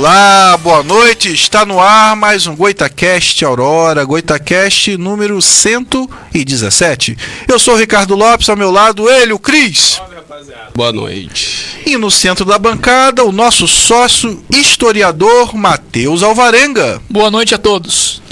Olá, boa noite. Está no ar mais um Goitacast Aurora, Goitacast número 117. Eu sou o Ricardo Lopes, ao meu lado ele, o Cris. Boa noite. E no centro da bancada, o nosso sócio historiador Matheus Alvarenga. Boa noite a todos.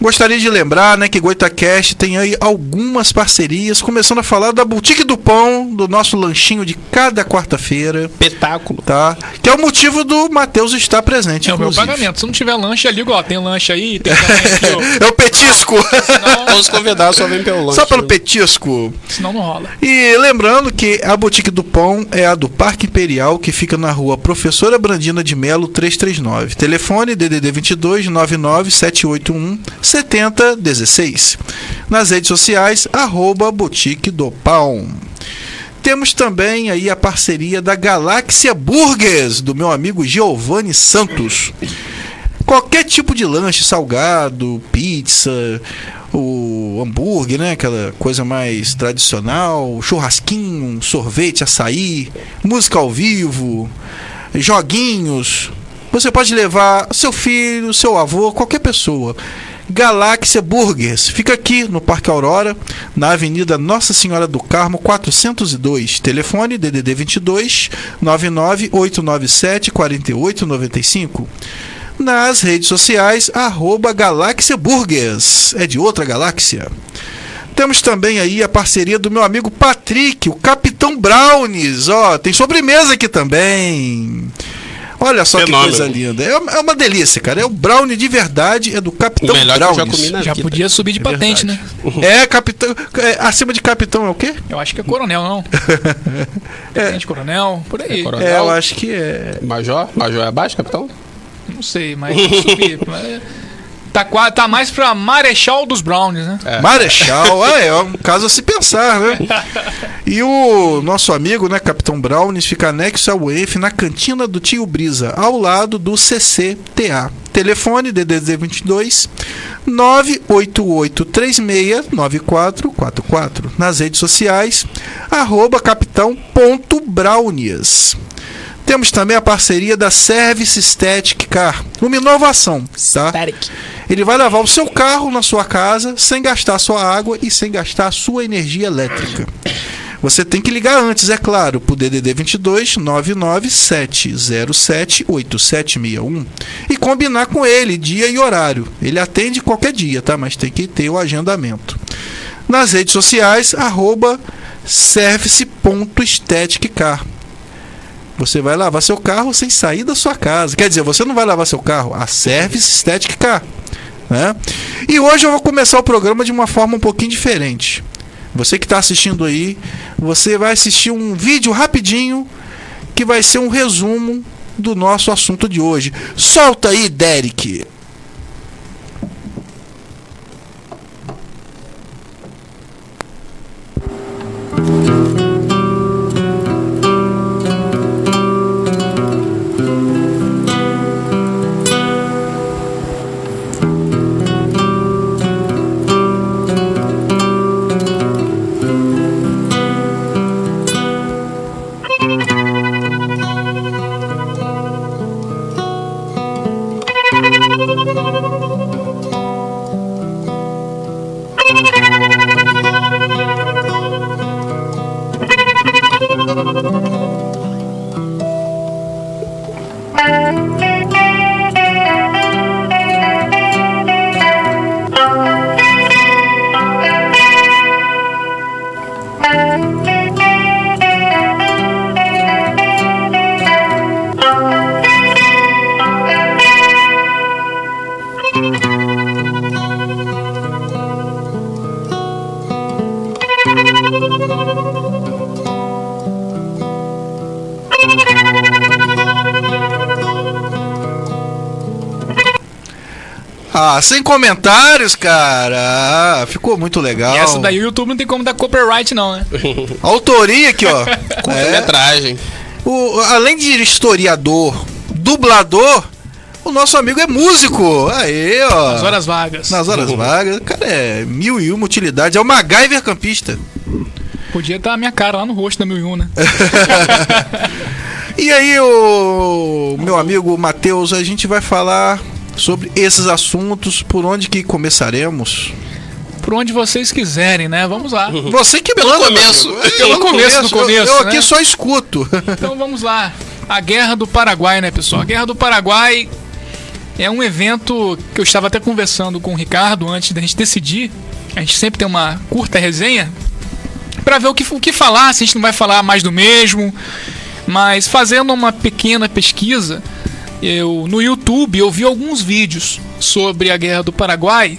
Gostaria de lembrar, né, que Goitacast tem aí algumas parcerias, começando a falar da Boutique do Pão, do nosso lanchinho de cada quarta-feira, Espetáculo. tá? Que é o motivo do Matheus estar presente, É o meu inclusive. pagamento. Se não tiver lanche ali, igual, tem lanche aí, tem aqui, É o petisco. ó. Todos os convidados só vêm pelo lanche. Só pelo petisco. Senão não rola. E lembrando que a Boutique do Pão é a do Parque Imperial, que fica na rua Professora Brandina de Melo 339. Telefone DDD 22 99 781 7016. Nas redes sociais, arroba Boutique do Pão. Temos também aí a parceria da Galáxia Burgers, do meu amigo Giovanni Santos. Qualquer tipo de lanche, salgado, pizza, o hambúrguer, né? Aquela coisa mais tradicional, churrasquinho, sorvete, açaí, música ao vivo, joguinhos. Você pode levar seu filho, seu avô, qualquer pessoa. Galáxia Burgers. Fica aqui no Parque Aurora, na Avenida Nossa Senhora do Carmo, 402. Telefone DDD 22 99897 4895. Nas redes sociais, arroba Galáxia Burgers. É de outra galáxia. Temos também aí a parceria do meu amigo Patrick, o Capitão Brownies. Ó, tem sobremesa aqui também. Olha só Fenômeno. que coisa linda. É uma, é uma delícia, cara. É o brownie de verdade, é do O Capitão melhor que eu já Brownies. comi na Já vida. podia subir de É patente, né? verdade. É, capitão. é, acima de capitão é o quê? Eu acho que é coronel, não. Patente, coronel, por aí. É coronel. É, eu acho que é. Major? Major é abaixo, capitão? Não sei, mas subir. mas tá, tá mais pra Marechal dos Brownies, né? É. Marechal, ah, é um caso a se pensar, né? E o nosso amigo, né, Capitão Brownies, fica anexo ao EF na cantina do Tio Brisa, ao lado do CCTA. Telefone DDD 22 988369444. Nas redes sociais, arroba capitão.brownies. Temos também a parceria da Service Static Car, uma inovação, tá? Static. Ele vai lavar o seu carro na sua casa sem gastar sua água e sem gastar sua energia elétrica. Você tem que ligar antes, é claro, para o DDD 22 99707 8761 e combinar com ele dia e horário. Ele atende qualquer dia, tá? Mas tem que ter o agendamento. Nas redes sociais, arroba service.staticcar. Você vai lavar seu carro sem sair da sua casa. Quer dizer, você não vai lavar seu carro, a Service Static Car. Né? E hoje eu vou começar o programa de uma forma um pouquinho diferente. Você que está assistindo aí, você vai assistir um vídeo rapidinho que vai ser um resumo do nosso assunto de hoje. Solta aí, Derek! Ah, sem comentários, cara. Ah, ficou muito legal. E essa daí o YouTube não tem como dar copyright, não, né? Autoria aqui, ó. É. Curta-metragem. O, além de historiador, dublador, o nosso amigo é músico. Aí, ó. As horas vagas. Nas horas vagas. O cara é mil e uma utilidades. É o MacGyver campista. Podia estar a minha cara lá no rosto da 1001, né? E aí, o meu amigo Matheus, a gente vai falar sobre esses assuntos, por onde que começaremos? Por onde vocês quiserem, né? Vamos lá. Você que Pelo manda, começo. Pelo começo do Eu- começo, Eu, aqui né? só escuto. Então vamos lá. A Guerra do Paraguai, né, pessoal? A Guerra do Paraguai é um evento que eu estava até conversando com o Ricardo antes da gente decidir. A gente sempre tem uma curta resenha para ver o que, o que falar, se a gente não vai falar mais do mesmo. Mas fazendo uma pequena pesquisa, eu no YouTube eu vi alguns vídeos sobre a Guerra do Paraguai,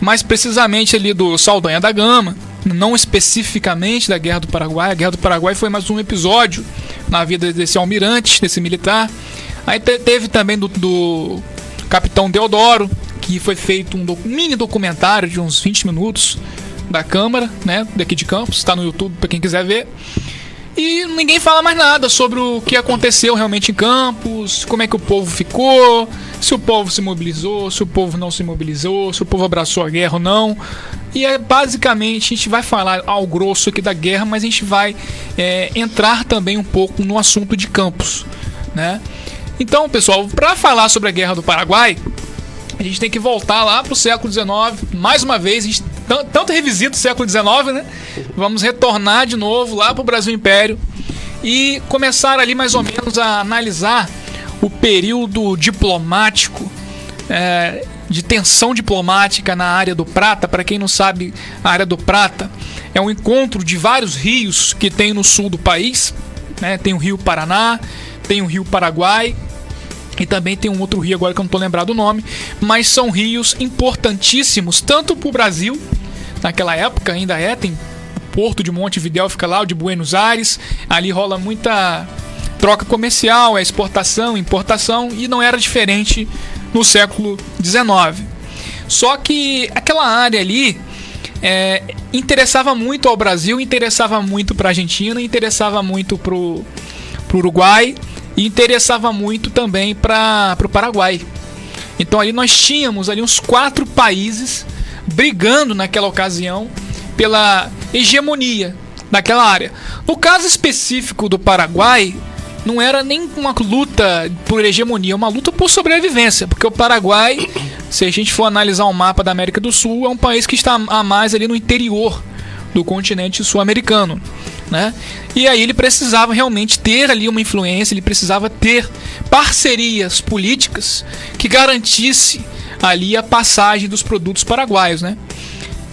mais precisamente ali do Saldanha da Gama, não especificamente da Guerra do Paraguai. A Guerra do Paraguai foi mais um episódio na vida desse almirante, desse militar. Aí te- teve também do, do Capitão Deodoro, que foi feito um mini documentário de uns 20 minutos da Câmara, né, daqui de Campos, está no YouTube para quem quiser ver. E ninguém fala mais nada sobre o que aconteceu realmente em Campos, como é que o povo ficou, se o povo se mobilizou, se o povo não se mobilizou, se o povo abraçou a guerra ou não. E é basicamente a gente vai falar ao grosso aqui da guerra, mas a gente vai é, entrar também um pouco no assunto de Campos, né? Então, pessoal, para falar sobre a guerra do Paraguai, a gente tem que voltar lá pro século XIX. Mais uma vez, a gente tan- tanto revisita o século XIX, né? Vamos retornar de novo lá pro Brasil Império e começar ali mais ou menos a analisar o período diplomático, é, de tensão diplomática na área do Prata. Para quem não sabe, a área do Prata é um encontro de vários rios que tem no sul do país. Né? Tem o Rio Paraná, tem o Rio Paraguai e também tem um outro rio agora que eu não estou lembrado o nome, mas são rios importantíssimos, tanto para o Brasil, naquela época ainda é, tem Porto de Montevidéu fica lá, o de Buenos Aires, ali rola muita troca comercial, é exportação, importação, e não era diferente no século XIX. Só que aquela área ali é, interessava muito ao Brasil, interessava muito para a Argentina, interessava muito para o Uruguai e interessava muito também para o Paraguai. Então ali nós tínhamos ali uns quatro países brigando naquela ocasião pela hegemonia daquela área. No caso específico do Paraguai, não era nem uma luta por hegemonia, uma luta por sobrevivência, porque o Paraguai, se a gente for analisar o mapa da América do Sul, é um país que está a mais ali no interior do continente sul-americano, né? E aí ele precisava realmente ter ali uma influência, ele precisava ter parcerias políticas que garantisse ali a passagem dos produtos paraguaios, né?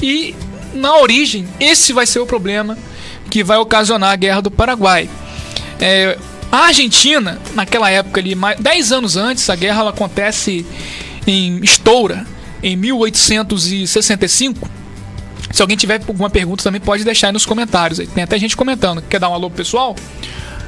E na origem, esse vai ser o problema que vai ocasionar a guerra do Paraguai. É, a Argentina, naquela época ali, mais, 10 anos antes, a guerra ela acontece em Estoura, em 1865. Se alguém tiver alguma pergunta também pode deixar aí nos comentários. Tem até gente comentando. Quer dar um alô pro pessoal?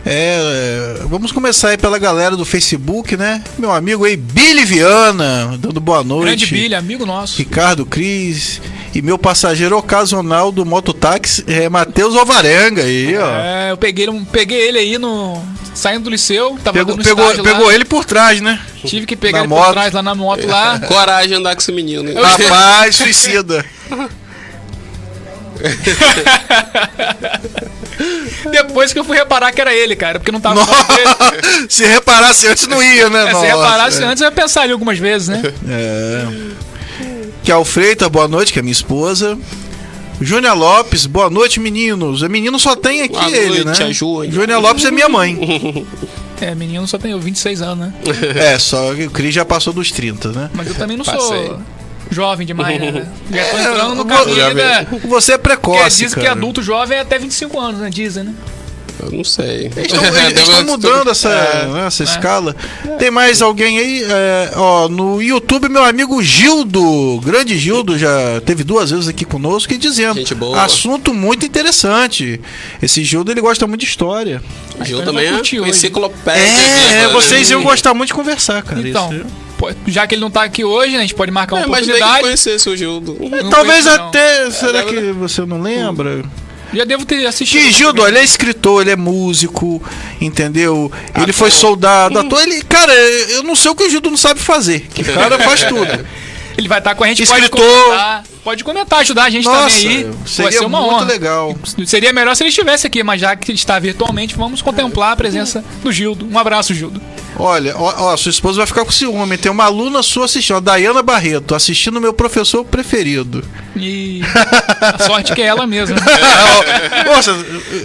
É, vamos começar aí pela galera do Facebook, né? Meu amigo aí, Billy Viana, dando boa noite. Grande Billy, amigo nosso. Ricardo Cris e meu passageiro ocasional do mototáxi é Matheus Alvarenga aí, ó. É, eu peguei, ele- peguei ele aí no. Saindo do liceu, tava Pegou, dando pegou, pegou ele por trás, né? Tive que pegar na ele moto. por trás lá na moto lá. Coragem de andar com esse menino. hein? Rapaz, suicida. Depois que eu fui reparar que era ele, cara, porque não tava se reparasse antes não ia, né? É, se Nossa, reparasse é. antes, eu ia pensar ali algumas vezes, né? É. Que é o Freitas, boa noite, que é minha esposa. Júnior Lopes, boa noite, meninos. O menino só tem aqui Boa ele, noite, né? Júnior Lopes é minha mãe. É, menino só tem 26 anos, né? é, só que o Cris já passou dos 30, né? Mas eu também não Passei. sou jovem demais, né? Já tô É, entrando no caminho da... Você é Porque precoce. diz que cara. adulto jovem é até 25 anos, né? Dizem, né? Eu não sei. Eles estão- mudando essa, né, essa escala. Tem mais alguém aí? É, ó, no YouTube, meu amigo Gildo, grande Gildo, já teve duas vezes aqui conosco e dizendo: Gente boa. assunto muito interessante. Esse Gildo ele gosta muito de história. Gil Então também eu é uma enciclopédia. É, né? vocês iam gostar muito de conversar, cara. Então, isso. pô, já que ele não tá aqui hoje, né? A gente pode marcar uma É, que oportunidade. conhecesse o Gildo. Talvez até. Será É, que você não lembra? Já devo ter assistido. Que Gildo, ele é escritor, ele é músico, entendeu? Ele Ator. foi soldado, ator. Ele, cara, eu não sei o que o Gildo não sabe fazer. Que o cara faz tudo. Ele vai estar com a gente, pode Escritor. comentar. pode comentar, ajudar a gente Nossa, também aí. Vai seria ser uma muito honra. legal. Seria melhor se ele estivesse aqui, mas já que está virtualmente, vamos contemplar a presença do Gildo. Um abraço, Gildo. Olha, ó, ó, sua esposa vai ficar com ciúme. Tem uma aluna sua assistindo, a Dayana Barreto, assistindo meu professor preferido. E a sorte que é ela mesma. Nossa,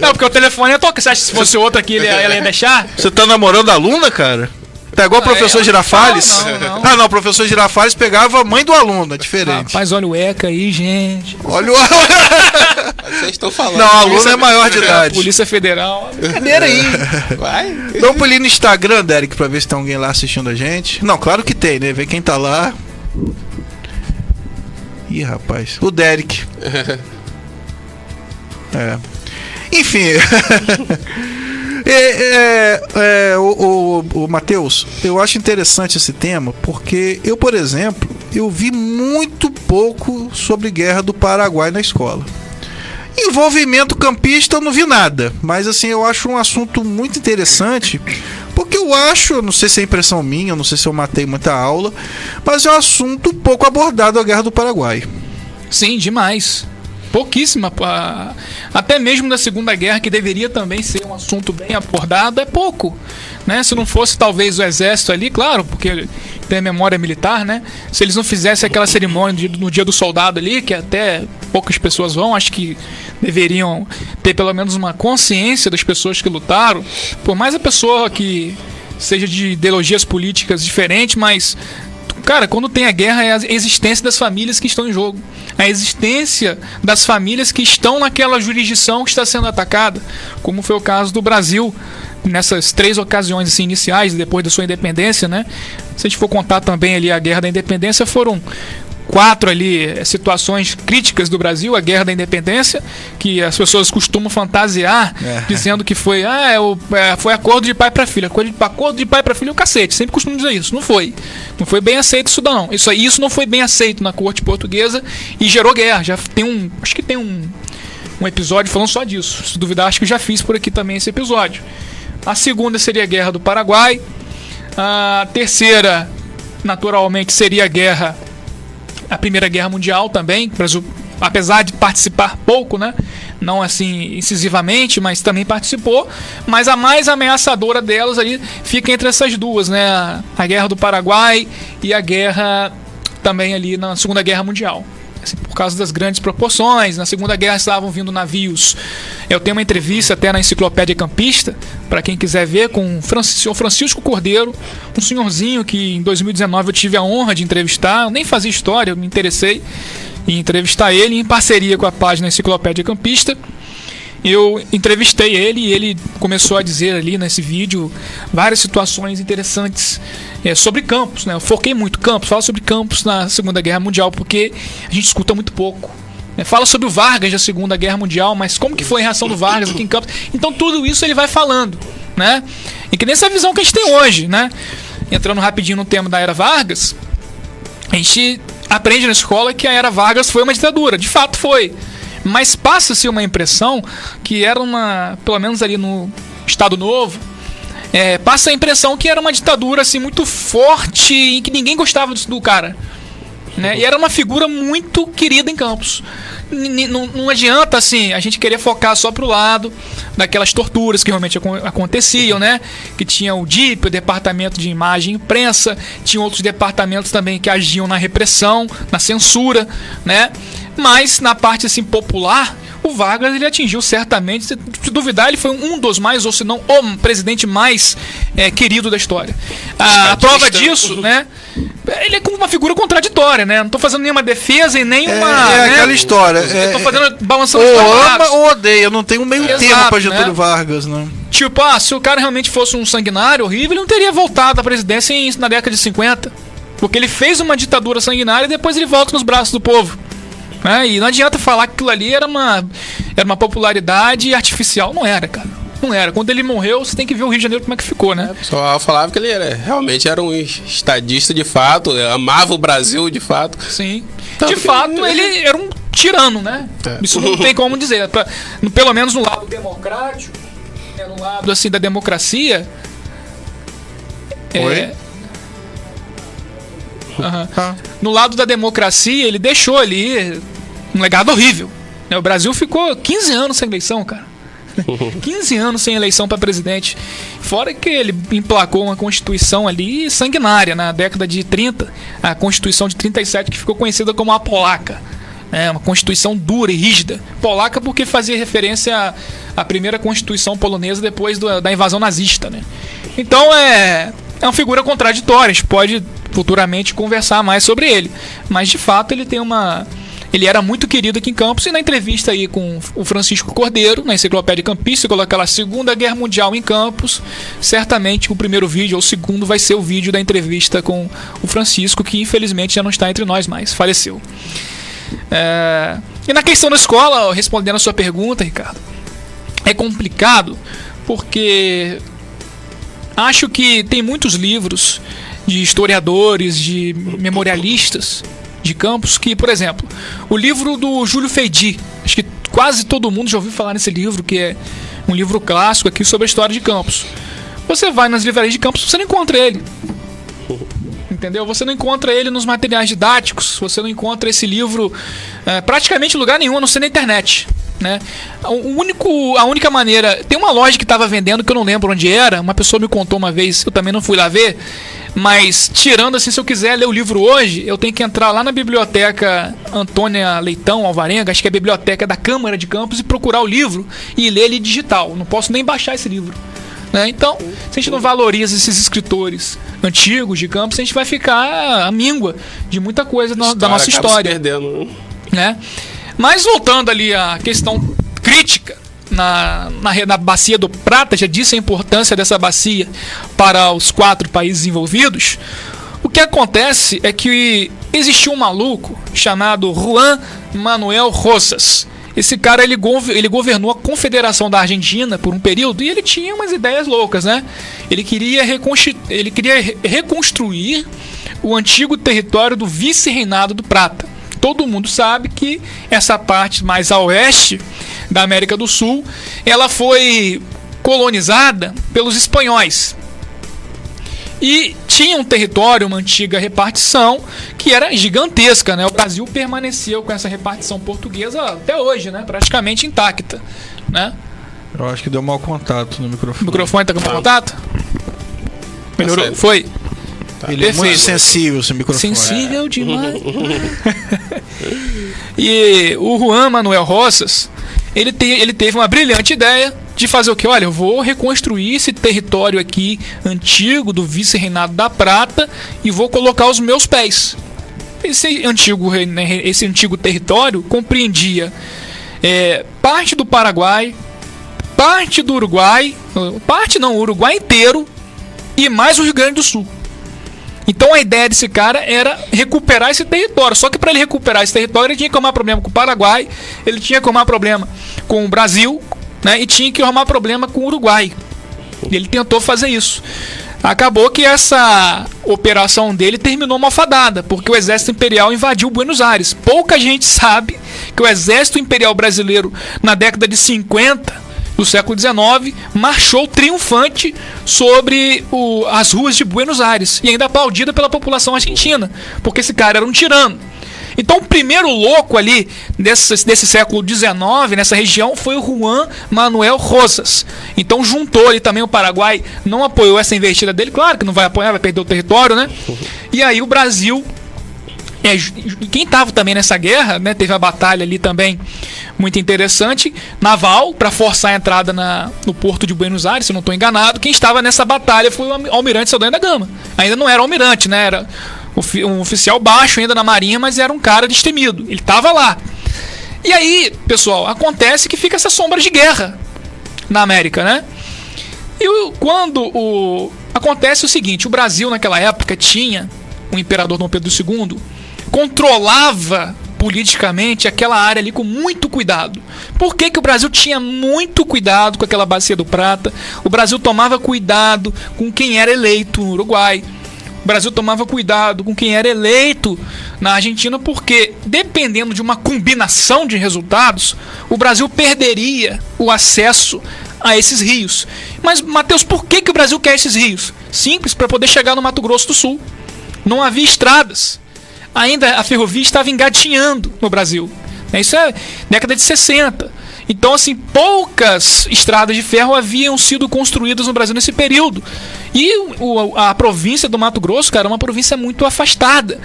Não, porque o telefone ia tocar. Você acha que se fosse outro aqui, ele- ela ia deixar? você tá namorando a aluna, cara? Tá igual o professor é, Girafales? não, não, não. Ah, não, o professor Girafales pegava a mãe do aluno, é diferente. Rapaz, olha o ECA aí, gente. Olha o. Vocês estão falando. Não, a aluna é maior de idade. Polícia Federal. Brincadeira aí. Vai. Dá um pulinho no Instagram, Derek, pra ver se tem alguém lá assistindo a gente. Não, claro que tem, né? Vê quem tá lá. Ih, rapaz. O Derek. É. Enfim. É, é, é, o, o, o Matheus, eu acho interessante esse tema porque eu, por exemplo, eu vi muito pouco sobre guerra do Paraguai na escola. Envolvimento campista eu não vi nada, mas assim, eu acho um assunto muito interessante, porque eu acho, não sei se é impressão minha, não sei se eu matei muita aula, mas é um assunto pouco abordado a Guerra do Paraguai. Sim, demais. Pouquíssima. Até mesmo da Segunda Guerra, que deveria também ser um assunto bem abordado, é pouco. Né? Se não fosse talvez o exército ali, claro, porque tem a memória militar, né? Se eles não fizessem aquela cerimônia no dia do soldado ali, que até poucas pessoas vão, acho que deveriam ter pelo menos uma consciência das pessoas que lutaram. Por mais a pessoa que seja de ideologias políticas diferentes, mas Cara, quando tem a guerra é a existência das famílias que estão em jogo. A existência das famílias que estão naquela jurisdição que está sendo atacada, como foi o caso do Brasil nessas três ocasiões assim, iniciais depois da sua independência, né? Se a gente for contar também ali a guerra da independência, foram quatro ali eh, situações críticas do Brasil, a guerra da independência, que as pessoas costumam fantasiar É. dizendo que foi, ah, é o, é, foi acordo de pai para filha, acordo de, acordo de pai para filha é o cacete, sempre costumo dizer isso, não foi. Não foi bem aceito isso não. Isso isso não foi bem aceito na corte portuguesa e gerou guerra. Já tem um, acho que tem um um episódio falando só disso. Se duvidar, acho que já fiz por aqui também esse episódio. A segunda seria a Guerra do Paraguai. A terceira, naturalmente, seria a guerra a Primeira Guerra Mundial também. Apesar de participar pouco, né? Não assim incisivamente, mas também participou. Mas a mais ameaçadora delas ali fica entre essas duas, né? A Guerra do Paraguai e a guerra também ali na Segunda Guerra Mundial. Assim, por causa das grandes proporções. Na Segunda Guerra estavam vindo navios. Eu tenho uma entrevista até na Enciclopédia Campista, para quem quiser ver, com o o Francisco Cordeiro, um senhorzinho que em 2019 eu tive a honra de entrevistar. Eu nem fazia história, eu me interessei em entrevistar ele em parceria com a página Enciclopédia Campista. Eu entrevistei ele e ele começou a dizer ali nesse vídeo várias situações interessantes é, sobre campos, né? Eu foquei muito campos, fala sobre campos na Segunda Guerra Mundial porque a gente escuta muito pouco. né? Fala sobre o Vargas da Segunda Guerra Mundial, mas como que foi a reação do Vargas aqui em Campos? Então tudo isso ele vai falando, né? E que nessa visão que a gente tem hoje, né? Entrando rapidinho no tema da era Vargas, a gente aprende na escola que a era Vargas foi uma ditadura, de fato foi. Mas passa-se uma impressão que era uma, pelo menos ali no Estado Novo, é, passa a impressão que era uma ditadura assim muito forte e que ninguém gostava do, do cara. Né? E era uma figura muito querida em Campos. Não, adianta assim a gente querer focar só pro lado daquelas torturas que realmente acon- aconteciam, né? Que tinha o DIP, o Departamento de Imagem e Imprensa, tinha outros departamentos também que agiam na repressão, na censura, né? Mas na parte assim popular, o Vargas ele atingiu certamente, se duvidar, ele foi um dos mais, ou se não o presidente mais é, querido da história. A, a prova disso, né? Ele é como uma figura contraditória, né? Não tô fazendo nenhuma defesa e nem É, uma. é né? aquela história. Tô É, fazendo balançando ou ama ou odeia, não tem um meio Exato, termo pra Getúlio né? Vargas, né? Tipo, ah, se o cara realmente fosse um sanguinário horrível, ele não teria voltado à presidência em- na década de 50. Porque ele fez uma ditadura sanguinária e depois ele volta nos braços do povo. Né? E não adianta falar que aquilo ali era uma, era uma popularidade artificial. Não era, cara. Não era. Quando ele morreu, você tem que ver o Rio de Janeiro como é que ficou, né? O pessoal falava que ele era, realmente era um estadista de fato, amava o Brasil de fato. Sim. Tanto de fato, ele era um tirano, né? É. Isso não tem como dizer. Pra- pelo menos no lado democrático, né, no lado assim da democracia. é, Ah. No lado da democracia, ele deixou ali um legado horrível. né? O Brasil ficou 15 anos sem eleição, cara. 15 anos sem eleição para presidente. Fora que ele emplacou uma constituição ali sanguinária na década de 30, a Constituição de 37 que ficou conhecida como a polaca. É uma constituição dura e rígida. Polaca porque fazia referência à, à primeira constituição polonesa depois do- da invasão nazista, né? Então é é uma figura contraditória. A gente pode futuramente conversar mais sobre ele, mas de fato ele tem uma ele era muito querido aqui em Campos e na entrevista aí com o Francisco Cordeiro, na Enciclopédia Campista, coloca lá Segunda Guerra Mundial em Campos. Certamente o primeiro vídeo ou o segundo vai ser o vídeo da entrevista com o Francisco, que infelizmente já não está entre nós mais, faleceu. É, E na questão da escola, respondendo a sua pergunta, Ricardo, é complicado porque acho que tem muitos livros de historiadores, de memorialistas de campos que, por exemplo, o livro do Júlio Feidi, acho que quase todo mundo já ouviu falar nesse livro, que é um livro clássico aqui sobre a história de Campos. Você vai nas livrarias de Campos, você não encontra ele. Entendeu? Você não encontra ele nos materiais didáticos, você não encontra esse livro é, praticamente em lugar nenhum, a não ser na internet. Né? O único, a única maneira. Tem uma loja que estava vendendo que eu não lembro onde era, uma pessoa me contou uma vez, eu também não fui lá ver. Mas, tirando assim, se eu quiser ler o livro hoje, eu tenho que entrar lá na biblioteca Antônia Leitão Alvarenga, acho que é a biblioteca da Câmara de Campos, e procurar o livro e ler ele digital. Não posso nem baixar esse livro. né? Então, se a gente não valoriza esses escritores antigos de Campos, a gente vai ficar à míngua de muita coisa no- da nossa acaba se história perdendo. né? Mas voltando ali à questão crítica na, na, na bacia do Prata, já disse a importância dessa bacia para os quatro países envolvidos. O que acontece é que existiu um maluco chamado Juan Manuel Rosas. Esse cara ele, ele governou a Confederação da Argentina por um período e ele tinha umas ideias loucas, né? Ele queria, ele queria re- reconstruir o antigo território do vice-reinado do Prata. Todo mundo sabe que essa parte mais a oeste da América do Sul, ela foi colonizada pelos espanhóis. E tinha um território, uma antiga repartição, que era gigantesca, né? O Brasil permaneceu com essa repartição portuguesa até hoje, né? Praticamente intacta, né? Eu acho que deu mau contato no O microfone. microfone tá com contato? Melhorou? certo. Foi? Ele é muito Perfeito. sensível, esse microfone. Sensível demais. e o Juan Manuel Rosas, ele, te, ele teve uma brilhante ideia de fazer o que? Olha, eu vou reconstruir esse território aqui antigo do vice-reinado da Prata e vou colocar os meus pés. Esse antigo, né, esse antigo território compreendia é, parte do Paraguai, parte do Uruguai, parte não, o Uruguai inteiro e mais o Rio Grande do Sul. Então a ideia desse cara era recuperar esse território. Só que para ele recuperar esse território, ele tinha que arrumar problema com o Paraguai, ele tinha que arrumar problema com o Brasil, né? E tinha que arrumar problema com o Uruguai. E ele tentou fazer isso. Acabou que essa operação dele terminou malfadada, porque o exército imperial invadiu Buenos Aires. Pouca gente sabe que o exército imperial brasileiro, na década de 50 do século XIX, marchou triunfante sobre o- as ruas de Buenos Aires e ainda aplaudida pela população argentina, porque esse cara era um tirano. Então, o primeiro louco ali desse, século XIX, nessa região, foi o Juan Manuel Rosas. Então, juntou ali também o Paraguai, não apoiou essa investida dele, claro que não vai apoiar, vai perder o território, né? E aí o Brasil é, quem estava também nessa guerra, né, teve a batalha ali também muito interessante, naval, para forçar a entrada na, no porto de Buenos Aires, se eu não estou enganado. Quem estava nessa batalha foi o almi- almirante Saldanha da Gama. Ainda não era almirante, né, era um oficial baixo ainda na marinha, mas era um cara destemido. Ele estava lá. E aí, pessoal, acontece que fica essa sombra de guerra na América, né? E quando o acontece o seguinte, o Brasil naquela época tinha o imperador Dom Pedro II controlava politicamente aquela área ali com muito cuidado. Por que, que o Brasil tinha muito cuidado com aquela bacia do Prata? O Brasil tomava cuidado com quem era eleito no Uruguai. O Brasil tomava cuidado com quem era eleito na Argentina, porque dependendo de uma combinação de resultados, o Brasil perderia o acesso a esses rios. Mas, Matheus, por que, que o Brasil quer esses rios? Simples, para poder chegar no Mato Grosso do Sul. não havia estradas. Ainda a ferrovia estava engatinhando no Brasil. Né? Isso é década de 60. Então, assim, poucas estradas de ferro haviam sido construídas no Brasil nesse período. E o, a província do Mato Grosso, cara, é uma província muito afastada.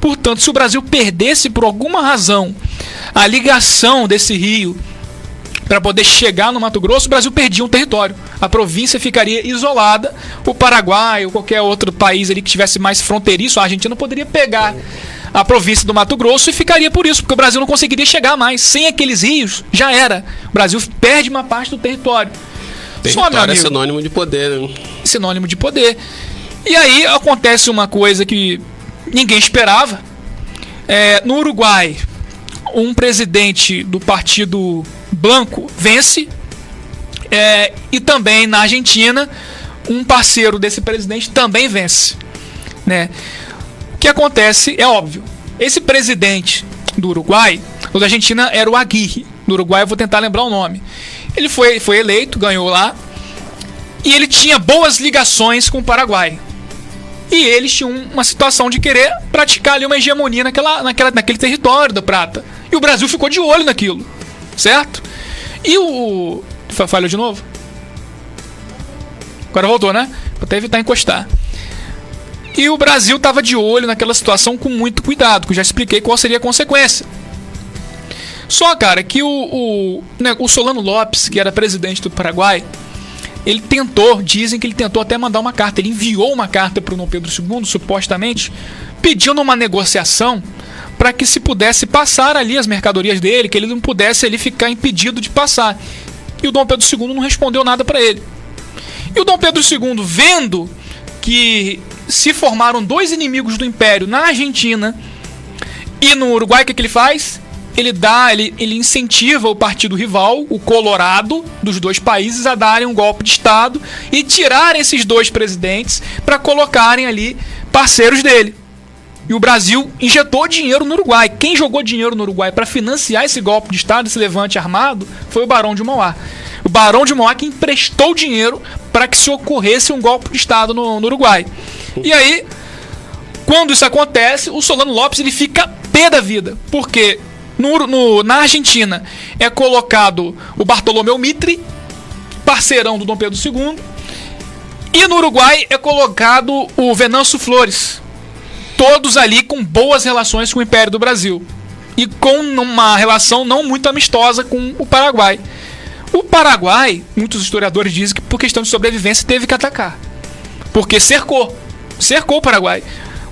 Portanto, se o Brasil perdesse por alguma razão a ligação desse rio para poder chegar no Mato Grosso, o Brasil perdia um território. A província ficaria isolada. O Paraguai ou qualquer outro país ali que tivesse mais fronteiriço, a Argentina poderia pegar a província do Mato Grosso e ficaria por isso, porque o Brasil não conseguiria chegar mais. Sem aqueles rios, já era. O Brasil perde uma parte do território. Território Só, amigo, é sinônimo de poder, né? Sinônimo de poder. E aí acontece uma coisa que ninguém esperava. É, no Uruguai, um presidente do partido Blanco vence. É, e também na Argentina, um parceiro desse presidente também vence. Né? O que acontece é óbvio. Esse presidente do Uruguai, o da Argentina era o Aguirre. Do Uruguai eu vou tentar lembrar o nome. Ele foi, foi eleito, ganhou lá. E ele tinha boas ligações com o Paraguai. E eles tinham uma situação de querer praticar ali uma hegemonia naquela, naquela, naquele território da Prata. E o Brasil ficou de olho naquilo. Certo? E o. Falhou de novo? Agora voltou, né? Vou até evitar encostar. E o Brasil estava de olho naquela situação com muito cuidado, que eu já expliquei qual seria a consequência. Só, cara, que o, o, né, o Solano Lopes, que era presidente do Paraguai, ele tentou, dizem que ele tentou até mandar uma carta. Ele enviou uma carta para o Dom Pedro II, supostamente, pedindo uma negociação para que se pudesse passar ali as mercadorias dele, que ele não pudesse ali ficar impedido de passar. E o Dom Pedro II não respondeu nada para ele. E o Dom Pedro II, vendo que se formaram dois inimigos do Império na Argentina e no Uruguai, o que, que ele faz? Ele dá, ele, ele incentiva o partido rival, o Colorado, dos dois países, a darem um golpe de Estado e tirarem esses dois presidentes para colocarem ali parceiros dele. E o Brasil injetou dinheiro no Uruguai. Quem jogou dinheiro no Uruguai para financiar esse golpe de Estado, esse levante armado, foi o Barão de Mauá. O Barão de que emprestou dinheiro para que se ocorresse um golpe de Estado no, no Uruguai. E aí, quando isso acontece, o Solano Lopes ele fica pé da vida. Porque no, no, na Argentina é colocado o Bartolomeu Mitre, parceirão do Dom Pedro II. E no Uruguai é colocado o Venâncio Flores. Todos ali com boas relações com o Império do Brasil. E com uma relação não muito amistosa com o Paraguai. O Paraguai, muitos historiadores dizem que por questão de sobrevivência teve que atacar. Porque cercou cercou o Paraguai.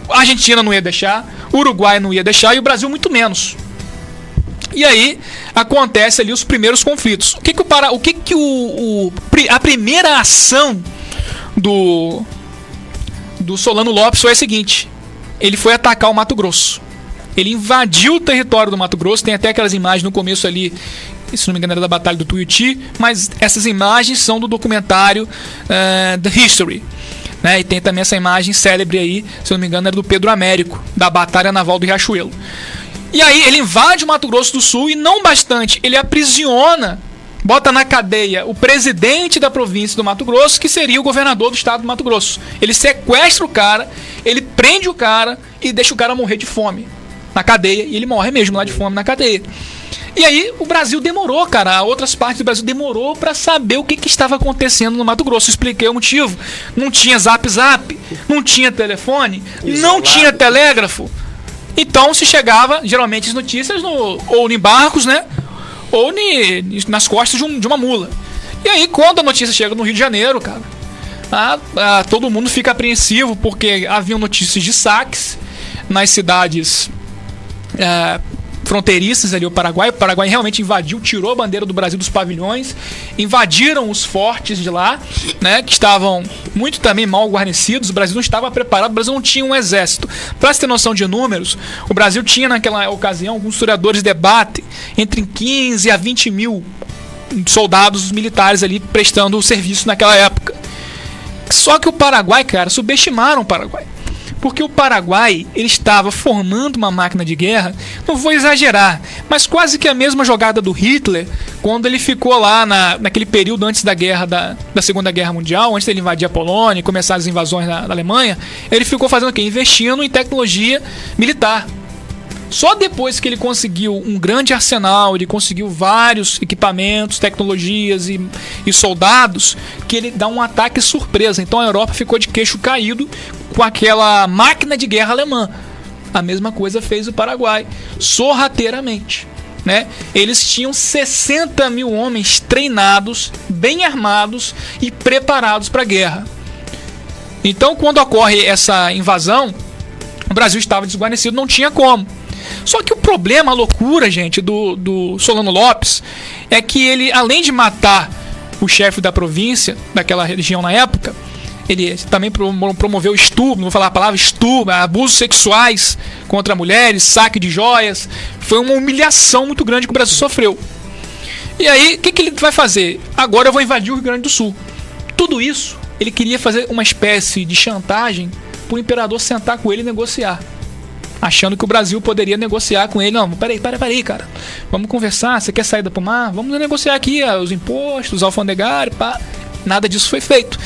A Argentina não ia deixar, o Uruguai não ia deixar e o Brasil muito menos. E aí acontece ali os primeiros conflitos. O que que o para, o que que o, o a primeira ação do do Solano Lopes foi a seguinte: ele foi atacar o Mato Grosso. Ele invadiu o território do Mato Grosso. Tem até aquelas imagens no começo ali, se não me engano era da Batalha do Tuiuti, mas essas imagens são do documentário uh, The History. Né? E tem também essa imagem célebre aí, se não me engano, era do Pedro Américo, da Batalha Naval do Riachuelo. E aí ele invade o Mato Grosso do Sul e não bastante, ele aprisiona, bota na cadeia o presidente da província do Mato Grosso, que seria o governador do estado do Mato Grosso. Ele sequestra o cara, ele prende o cara e deixa o cara morrer de fome na cadeia, e ele morre mesmo lá de fome na cadeia. E aí o Brasil demorou, cara. Outras partes do Brasil demorou para saber o que, que, estava acontecendo no Mato Grosso. expliquei o motivo. Não tinha zap zap, não tinha telefone, Isolado. não tinha telégrafo. Então se chegava, geralmente, as notícias no, ou em barcos, né? Ou ni, nas costas de, um, de, uma mula. E aí, quando a notícia chega no Rio de Janeiro, cara, todo mundo fica apreensivo porque haviam notícias de saques nas cidades é, fronteiriças ali o Paraguai. O Paraguai realmente invadiu, tirou a bandeira do Brasil dos pavilhões, invadiram os fortes de lá, né, que estavam muito também mal guarnecidos. O Brasil não estava preparado, o Brasil não tinha um exército. Para se ter noção de números, o Brasil tinha naquela ocasião, alguns historiadores debatem entre 15 a 20 mil soldados militares ali prestando serviço naquela época. Só que o Paraguai, cara, subestimaram o Paraguai. Porque o Paraguai ele estava formando uma máquina de guerra, não vou exagerar, mas quase que a mesma jogada do Hitler quando ele ficou lá na, naquele período antes da guerra da, da Segunda Guerra Mundial, antes dele invadir a Polônia e começar as invasões na, na Alemanha, ele ficou fazendo o quê? Investindo em tecnologia militar. Só depois que ele conseguiu um grande arsenal, ele conseguiu vários equipamentos, tecnologias e, e, soldados, que ele dá um ataque surpresa. Então a Europa ficou de queixo caído com aquela máquina de guerra alemã. A mesma coisa fez o Paraguai, sorrateiramente. Né? Eles tinham 60 mil homens treinados, bem armados e preparados para a guerra. Então, quando ocorre essa invasão, o Brasil estava desguarnecido, não tinha como. Só que o problema, a loucura, gente, do, do Solano Lopes é que ele, além de matar o chefe da província, daquela região na época, ele também promoveu estupro, não vou falar a palavra estupro, abusos sexuais contra mulheres, saque de joias. Foi uma humilhação muito grande que o Brasil sofreu. E aí, o que, que ele vai fazer? Agora eu vou invadir o Rio Grande do Sul. Tudo isso, ele queria fazer uma espécie de chantagem para o imperador sentar com ele e negociar achando que o Brasil poderia negociar com ele. Não, peraí, peraí, peraí, cara. Vamos conversar. Você quer para o mar? Vamos negociar aqui ó, os impostos, os alfandegários, pá. Nada disso foi feito.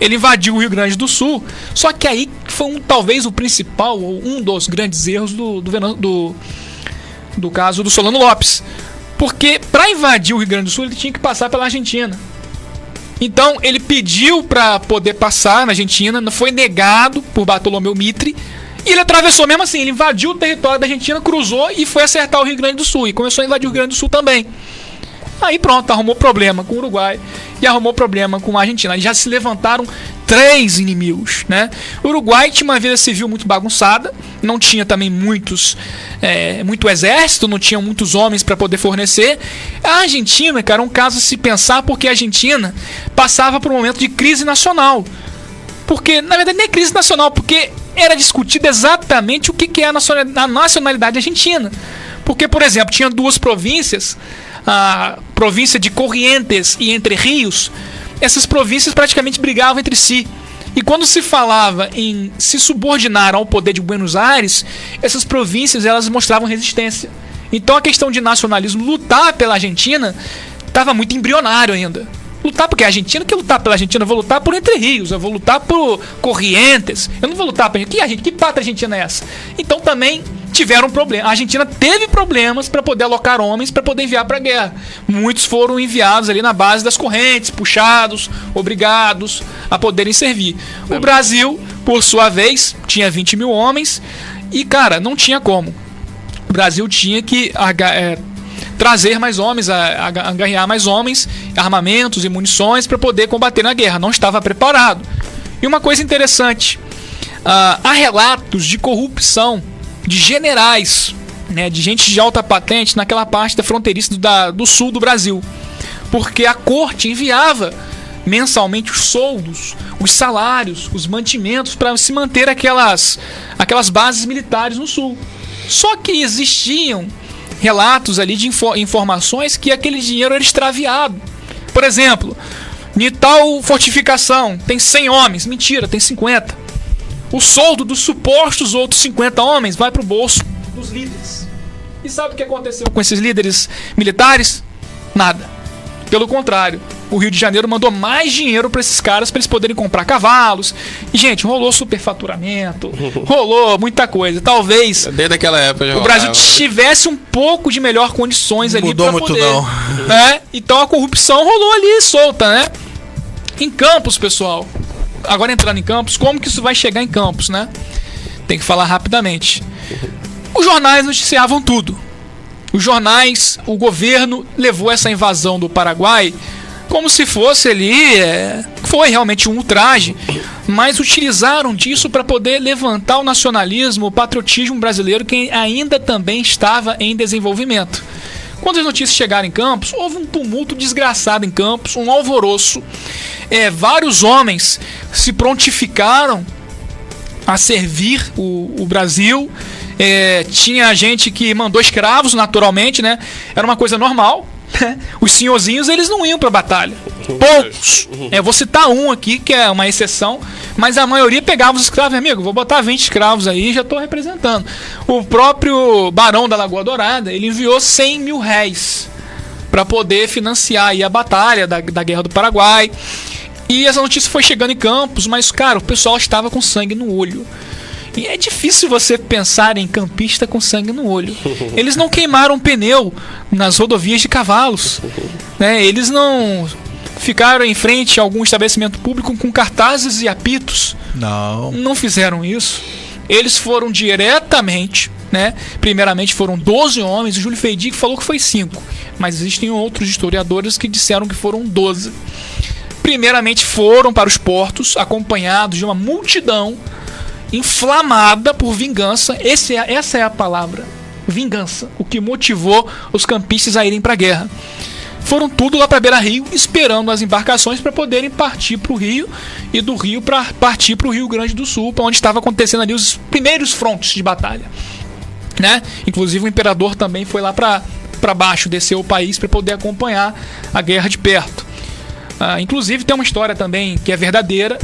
Ele invadiu o Rio Grande do Sul. Só que aí foi um, talvez o principal, ou um dos grandes erros do, do, do, do caso do Solano Lopes. Porque para invadir o Rio Grande do Sul ele tinha que passar pela Argentina. Então ele pediu para poder passar na Argentina, foi negado por Bartolomeu Mitre. E ele atravessou mesmo assim, ele invadiu o território da Argentina, cruzou e foi acertar o Rio Grande do Sul. E começou a invadir o Rio Grande do Sul também. Aí pronto, arrumou problema com o Uruguai e arrumou problema com a Argentina. Já se levantaram três inimigos, né? O Uruguai tinha uma vida civil muito bagunçada, não tinha também muitos, é, muito exército, não tinha muitos homens para poder fornecer. A Argentina, cara, é um caso a se pensar porque a Argentina passava por um momento de crise nacional. Porque, na verdade, nem é crise nacional, porque era discutido exatamente o que é a nacionalidade argentina. Porque, por exemplo, tinha duas províncias a província de Corrientes e Entre Rios, essas províncias praticamente brigavam entre si. E quando se falava em se subordinar ao poder de Buenos Aires, essas províncias elas mostravam resistência. Então a questão de nacionalismo, lutar pela Argentina, estava muito embrionário ainda. Lutar porque a Argentina, que lutar pela Argentina, eu vou lutar por Entre Rios, eu vou lutar por Corrientes, eu não vou lutar por que a gente, que pata Argentina é essa? Então também tiveram problema. A Argentina teve problemas para poder alocar homens para poder enviar para guerra. Muitos foram enviados ali na base das correntes, puxados, obrigados a poderem servir. O Brasil, por sua vez, tinha 20 mil homens e, cara, não tinha como. O Brasil tinha que é, trazer mais homens, a, ganhar mais homens, armamentos e munições para poder combater na guerra. Não estava preparado. E uma coisa interessante: uh, há relatos de corrupção de generais, né, de gente de alta patente naquela parte da fronteiriça do, da, do sul do Brasil. Porque a corte enviava mensalmente os soldos, os salários, os mantimentos para se manter aquelas, aquelas bases militares no sul. Só que existiam relatos ali de info informações que aquele dinheiro era extraviado. Por exemplo, em tal fortificação tem 100 homens, mentira, tem 50 o soldo dos supostos outros 50 homens vai para o bolso dos líderes. E sabe o que aconteceu com esses líderes militares? Nada. Pelo contrário, o Rio de Janeiro mandou mais dinheiro para esses caras para eles poderem comprar cavalos. E, gente, rolou superfaturamento, rolou muita coisa. Talvez. Desde aquela época o Brasil tivesse um pouco de melhor condições ali Mudou muito poder, não. Né? Então a corrupção rolou ali solta, né? Em Campos, pessoal, agora entrando em Campos, como que isso vai chegar em Campos, né? Tem que falar rapidamente. Os jornais noticiavam tudo. Os jornais, o governo levou essa invasão do Paraguai como se fosse ali, é, foi realmente um ultraje, mas utilizaram disso para poder levantar o nacionalismo, o patriotismo brasileiro que ainda também estava em desenvolvimento. Quando as notícias chegaram em Campos, houve um tumulto desgraçado em Campos, um alvoroço. É, vários homens se prontificaram a servir o, o Brasil. É, tinha gente que mandou escravos, naturalmente, né? Era uma coisa normal. Os senhorzinhos, eles não iam pra batalha. Poucos. É, vou citar um aqui, que é uma exceção, mas a maioria pegava os escravos, amigo, vou botar 20 escravos aí já estou representando. O próprio Barão da Lagoa Dourada, ele enviou 100 mil réis para poder financiar a batalha da, da Guerra do Paraguai. E essa notícia foi chegando em Campos, mas, cara, o pessoal estava com sangue no olho. E é difícil você pensar em campista com sangue no olho. Eles não queimaram pneu nas rodovias de cavalos. Né? Eles não ficaram em frente a algum estabelecimento público com cartazes e apitos. Não. Não fizeram isso. Eles foram diretamente, né? Primeiramente foram 12 homens, o Júlio Feidig falou que foi 5, mas existem outros historiadores que disseram que foram 12. Primeiramente foram para os portos, acompanhados de uma multidão inflamada por vingança. Esse é, essa é a palavra, vingança, o que motivou os campistas a irem para a guerra. Foram tudo lá para Beira Rio, esperando as embarcações para poderem partir para o Rio e do Rio para partir para o Rio Grande do Sul, onde estava acontecendo ali os primeiros frontes de batalha. Né? Inclusive o imperador também foi lá para para baixo, desceu o país para poder acompanhar a guerra de perto. Ah, inclusive tem uma história também que é verdadeira,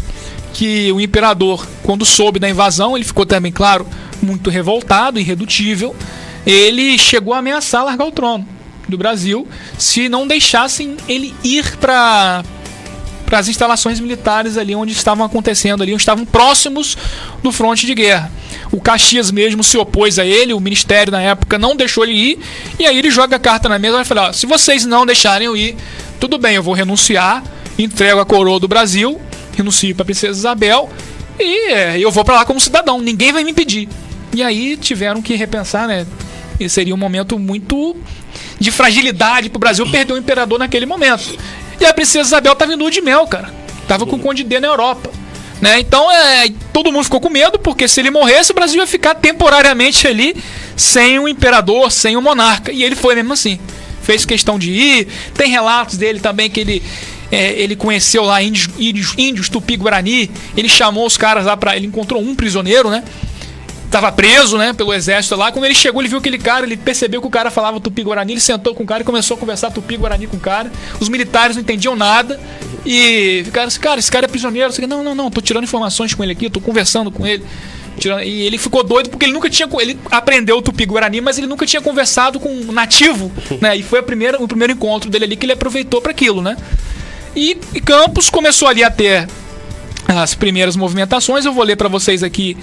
que o imperador, quando soube da invasão, ele ficou também, claro, muito revoltado, irredutível. Ele chegou a ameaçar largar o trono do Brasil se não deixassem ele ir para para as instalações militares ali onde estavam acontecendo ali, onde estavam próximos do fronte de guerra. O Caxias mesmo se opôs a ele, o ministério na época não deixou ele ir, e aí ele joga a carta na mesa e fala: se vocês não deixarem eu ir, tudo bem, eu vou renunciar, entrego a coroa do Brasil renuncio para princesa Isabel e é, eu vou para lá como cidadão, ninguém vai me impedir. E aí tiveram que repensar, né? E seria um momento muito de fragilidade pro Brasil perder o imperador naquele momento. E a princesa Isabel tava em lua de mel, cara. Tava com o Conde D na Europa. Né? Então é, todo mundo ficou com medo, porque se ele morresse, o Brasil ia ficar temporariamente ali sem um imperador, sem um monarca. E ele foi mesmo assim. Fez questão de ir. Tem relatos dele também que ele é, ele conheceu lá índios, índios, índios tupi-guarani, ele chamou os caras lá para Ele encontrou um prisioneiro, né? Tava preso, né, pelo exército lá. Quando ele chegou, ele viu aquele cara, ele percebeu que o cara falava tupi-guarani, ele sentou com o cara e começou a conversar tupi-guarani com o cara. Os militares não entendiam nada e ficaram assim, cara, esse cara é prisioneiro. Não, não, não, tô tirando informações com ele aqui, tô conversando com ele. E ele ficou doido porque ele nunca tinha. Ele aprendeu o tupi-guarani, mas ele nunca tinha conversado com um nativo, né? E foi primeira, o primeiro encontro dele ali que ele aproveitou para aquilo, né? E, e Campos começou ali a ter as primeiras movimentações. Eu vou ler para vocês aqui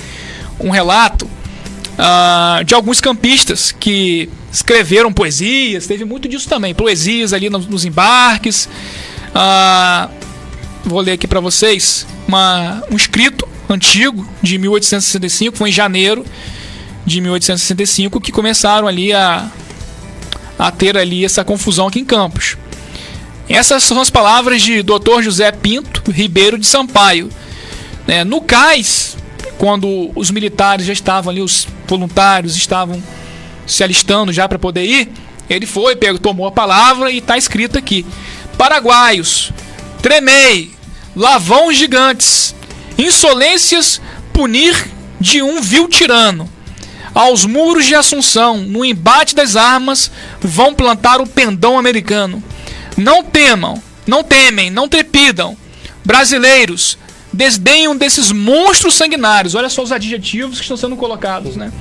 um relato uh, de alguns campistas que escreveram poesias. Teve muito disso também, poesias ali nos, nos embarques. Uh, vou ler aqui para vocês uma, um escrito antigo de 1865, foi em janeiro de 1865 que começaram ali a, a ter ali essa confusão aqui em Campos. Essas são as palavras de Dr. José Pinto Ribeiro de Sampaio. É, no cais, quando os militares já estavam ali, os voluntários estavam se alistando já para poder ir, ele foi, pegou, tomou a palavra e está escrito aqui: Paraguaios, tremei, lavão gigantes, insolências punir de um vil tirano. Aos muros de Assunção, no embate das armas, vão plantar o pendão americano. Não temam, não temem, não trepidam. Brasileiros, desdenham desses monstros sanguinários. Olha só os adjetivos que estão sendo colocados, né?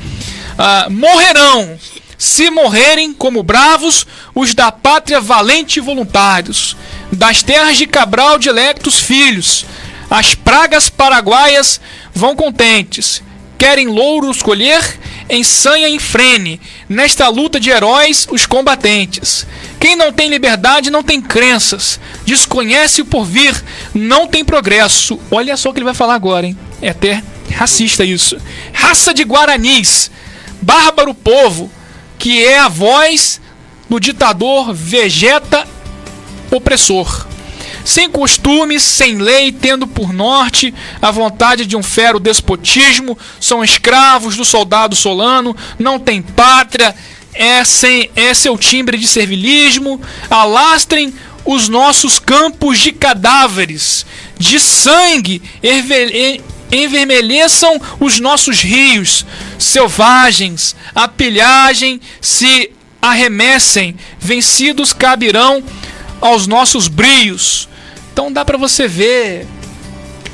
Ah, morrerão, se morrerem como bravos, os da pátria valente e voluntários, das terras de Cabral de electos filhos. As pragas paraguaias vão contentes, querem louros colher, ensanha em frene, nesta luta de heróis os combatentes. Quem não tem liberdade não tem crenças, desconhece o porvir, não tem progresso. Olha só o que ele vai falar agora, hein? É até racista isso. Raça de guaranis, bárbaro povo, que é a voz do ditador vegeta opressor. Sem costumes, sem lei, tendo por norte a vontade de um fero despotismo, são escravos do soldado solano, não tem pátria, é, sem, é seu timbre de servilismo, alastrem os nossos campos de cadáveres, de sangue, envermelheçam os nossos rios selvagens, a pilhagem se arremessem, vencidos cabirão aos nossos brios. Então dá para você ver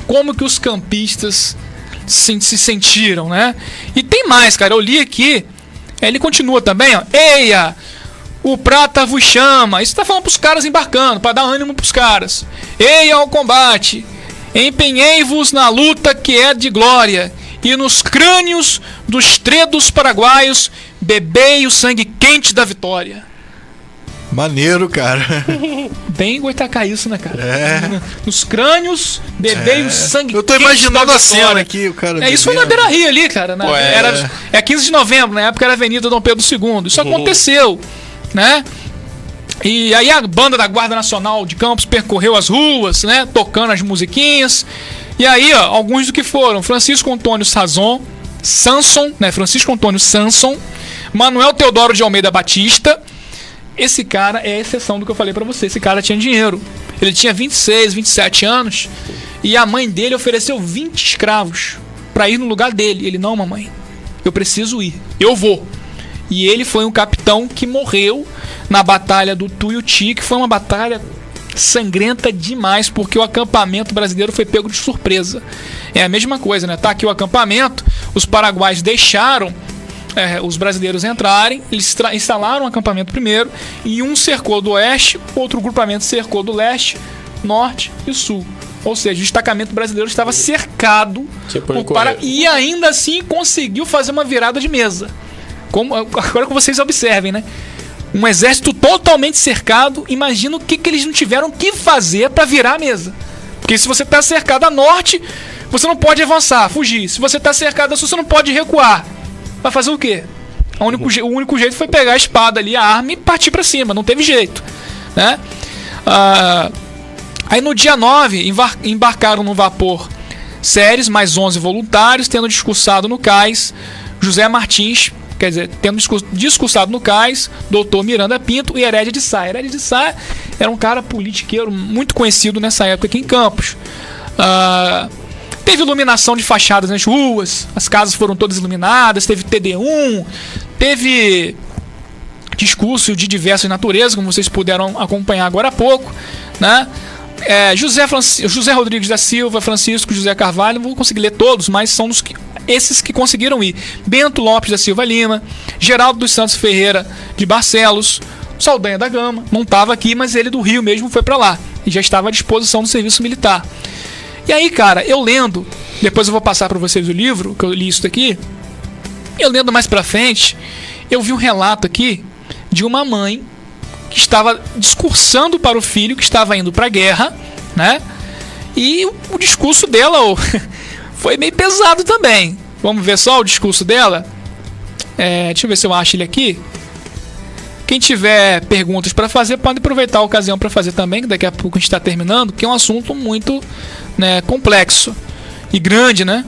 como que os campistas se, sentiram, né? E tem mais, cara. Eu li aqui. Ele continua também, ó. Eia! O prata vos chama. Isso tá falando pros caras embarcando, para dar ânimo pros caras. Eia ao combate. Empenhei-vos na luta que é de glória. E nos crânios dos tredos paraguaios bebei o sangue quente da vitória. Maneiro, cara. Bem isso, né, cara? É. Nos crânios, bebei é. o sangue Eu tô imaginando a cena aqui, o cara. É, isso foi na Beira Rio ali, cara. Pô, é. Era, é 15 de novembro, na época era Avenida Dom Pedro II. Isso uhum. aconteceu, né? E aí a banda da Guarda Nacional de Campos percorreu as ruas, né? Tocando as musiquinhas. E aí, ó, alguns do que foram: Francisco Antônio Sazon, Sanson, né? Francisco Antônio Sanson, Manuel Teodoro de Almeida Batista. Esse cara é a exceção do que eu falei para você. Esse cara tinha dinheiro. Ele tinha 26, 27 anos. E a mãe dele ofereceu 20 escravos para ir no lugar dele. Ele, não, mamãe, eu preciso ir. Eu vou. E ele foi um capitão que morreu na batalha do Tuiuti, que foi uma batalha sangrenta demais, porque o acampamento brasileiro foi pego de surpresa. É a mesma coisa, né? Tá aqui o acampamento, os paraguaios deixaram é, os brasileiros entrarem, eles instalaram um acampamento primeiro, e um cercou do oeste, outro grupamento cercou do leste, norte e sul. Ou seja, o destacamento brasileiro estava cercado por para... e ainda assim conseguiu fazer uma virada de mesa. Como, agora que vocês observem, né? Um exército totalmente cercado, imagina o que, que eles não tiveram que fazer para virar a mesa. Porque se você está cercado a norte, você não pode avançar, fugir. Se você está cercado a sul, você não pode recuar. Vai fazer o quê? O único, o único jeito foi pegar a espada ali, a arma e partir para cima. Não teve jeito. Né? Ah, aí no dia 9, embarcaram no vapor Séries, mais 11 voluntários, tendo discursado no cais José Martins, quer dizer, tendo discursado no cais, doutor Miranda Pinto e Herédia de Sá. Herédia de Sá era um cara politiqueiro muito conhecido nessa época aqui em Campos. Uh, Teve iluminação de fachadas nas ruas, as casas foram todas iluminadas, teve TD1, teve discurso de diversas naturezas, como vocês puderam acompanhar agora há pouco, né? É, José, José Rodrigues da Silva, Francisco José Carvalho, não vou conseguir ler todos, mas são que, esses que conseguiram ir. Bento Lopes da Silva Lima, Geraldo dos Santos Ferreira de Barcelos, Saldanha da Gama, não estava aqui, mas ele do Rio mesmo foi para lá e já estava à disposição do serviço militar. E aí, cara, eu lendo, depois eu vou passar para vocês o livro, que eu li isso daqui. Eu lendo mais pra frente, eu vi um relato aqui de uma mãe que estava discursando para o filho que estava indo para a guerra, né? E o, discurso dela oh, foi meio pesado também. Vamos ver só o discurso dela? É, deixa eu ver se eu acho ele aqui. Quem tiver perguntas para fazer, pode aproveitar a ocasião para fazer também, que daqui a pouco a gente está terminando, que é um assunto muito né, complexo e grande, né?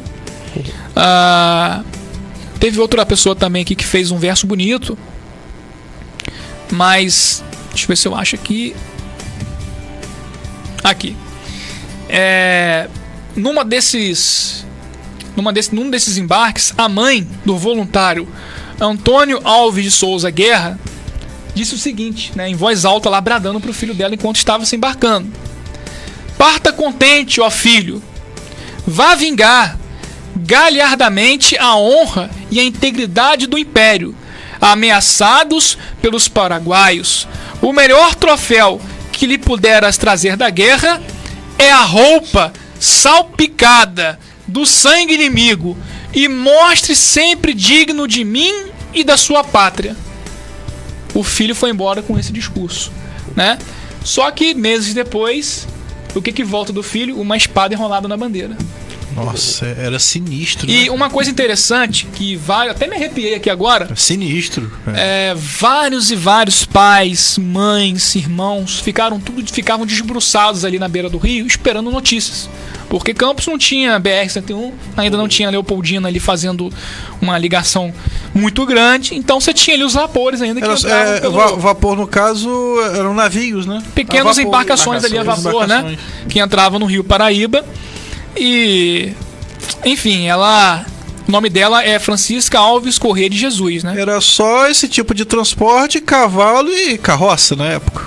Ah, teve outra pessoa também aqui que fez um verso bonito, mas deixa eu ver se eu acho aqui. Aqui. É, numa desses, numa desse, num desses embarques, a mãe do voluntário Antônio Alves de Souza Guerra disse o seguinte, né, em voz alta, lá bradando para o filho dela enquanto estava se embarcando. Parta contente, ó filho. Vá vingar galhardamente a honra e a integridade do império, ameaçados pelos paraguaios. O melhor troféu que lhe puderas trazer da guerra é a roupa salpicada do sangue inimigo e mostre sempre digno de mim e da sua pátria. O filho foi embora com esse discurso, né? Só que meses depois o que que volta do filho? Uma espada enrolada na bandeira. Nossa, era sinistro. E né? uma coisa interessante que vai, até me arrepiei aqui agora. Sinistro. É. é. vários e vários pais, mães, irmãos ficaram tudo ficavam desbruçados ali na beira do rio esperando notícias. Porque Campos não tinha BR-101, ainda não tinha Leopoldina ali fazendo uma ligação muito grande. Então você tinha ali os vapores ainda que Era, é, pelo... Vapor, no caso, eram navios, né? Pequenas vapor, embarcações, ali a vapor, né? Que entravam no Rio Paraíba. E. Enfim, ela O nome dela é Francisca Alves Corrêa de Jesus, né? Era só esse tipo de transporte, cavalo e carroça na época.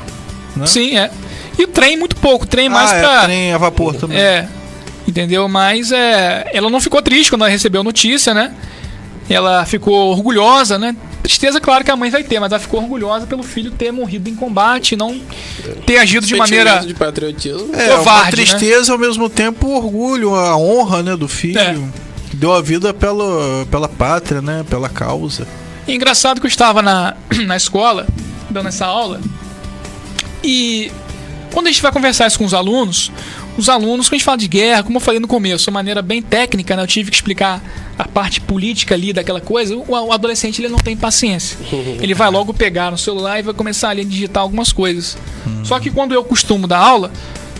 né? Sim, é. E o trem muito pouco, trem mais ah, pra. é, trem a vapor também. É. Entendeu? Mas é, ela não ficou triste quando ela recebeu a notícia, né? Ela ficou orgulhosa, né? Tristeza, claro que a mãe vai ter, mas ela ficou orgulhosa pelo filho ter morrido em combate, não ter agido de maneira. de patriotismo. É, uma Covarde, tristeza ao mesmo tempo o orgulho, a honra, né, do filho. É. Deu a vida pela, pela pátria, né, pela causa. E engraçado que eu estava na, na escola, dando essa aula, e quando a gente vai conversar isso com os alunos, os alunos, quando a gente fala de guerra, como eu falei no começo, de maneira bem técnica, né, eu tive que explicar a parte política ali daquela coisa, o, o adolescente ele não tem paciência. Ele vai logo pegar no celular e vai começar ali a digitar algumas coisas. Só que quando eu costumo dar aula,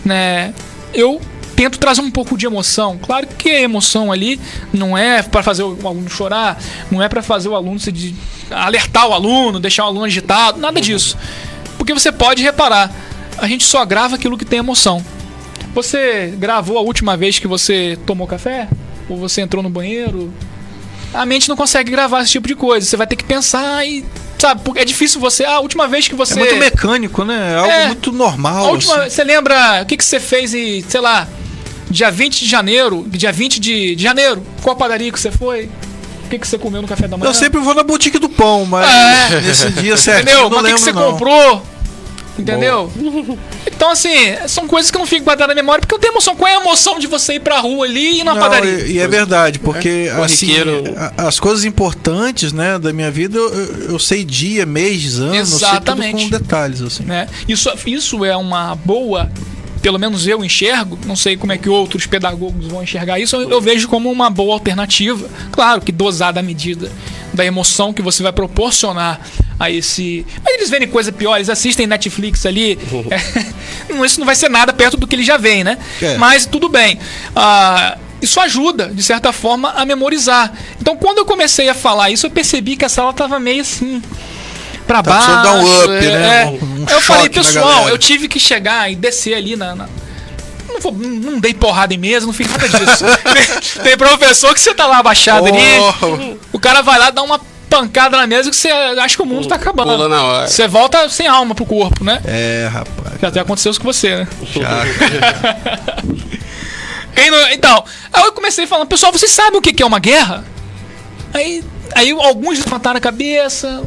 né, eu tento trazer um pouco de emoção. Claro que a emoção ali não é para fazer o aluno chorar, não é para fazer o aluno se de- alertar o aluno, deixar o aluno agitado, nada disso. Porque você pode reparar, a gente só grava aquilo que tem emoção. Você gravou a última vez que você tomou café? Ou você entrou no banheiro? A mente não consegue gravar esse tipo de coisa. Você vai ter que pensar e. Sabe, porque é difícil você. Ah, a última vez que você. É muito mecânico, né? É algo É. muito normal. Última, assim. você lembra o que, que você fez em, sei lá, dia 20 de janeiro, dia 20 de, de janeiro? Qual padaria que você foi? O que, que você comeu no café da manhã? Eu sempre vou na boutique do pão, mas É. nesse dia certo Entendeu? Mas o que, que você não. comprou? Entendeu? Então, assim, são coisas que não ficam guardadas na memória, porque eu tenho emoção. Qual é a emoção de você ir pra rua ali e ir na Não, padaria? e, e é verdade, porque assim, Corriqueiro. a- as coisas importantes, né, da minha vida, eu, eu- eu sei dia, mês, ano, eu sei tudo Exatamente. com detalhes, assim. né? Isso, isso é uma boa, pelo menos eu enxergo, não sei como é que outros pedagogos vão enxergar isso, eu, eu vejo como uma boa alternativa. Claro que dosada à medida da emoção que você vai proporcionar a esse. Mas eles verem coisa pior, eles assistem Netflix ali. é, isso não vai ser nada perto do que eles já veem, né? É. Mas tudo bem. Ah, isso ajuda, de certa forma, a memorizar. Então, quando eu comecei a falar isso, eu percebi que a sala tava meio assim. Pra Tá baixo. dar um up, é, né? Um- um eu falei, pessoal, galera." eu tive que chegar e descer ali na. na- vou- não dei porrada em mesa, não fiz nada disso. tem, professor que você tá lá abaixado ali, Oh, o cara vai lá dar uma pancada na mesa que você acha que o mundo tá acabando. Pula na hora. Você volta sem alma pro corpo, né? é, rapaz. Já até aconteceu isso com você, né? Já. Quem não- Então, aí eu comecei falando, pessoal, vocês sabem o que que é uma guerra? Aí, aí alguns levantaram a cabeça.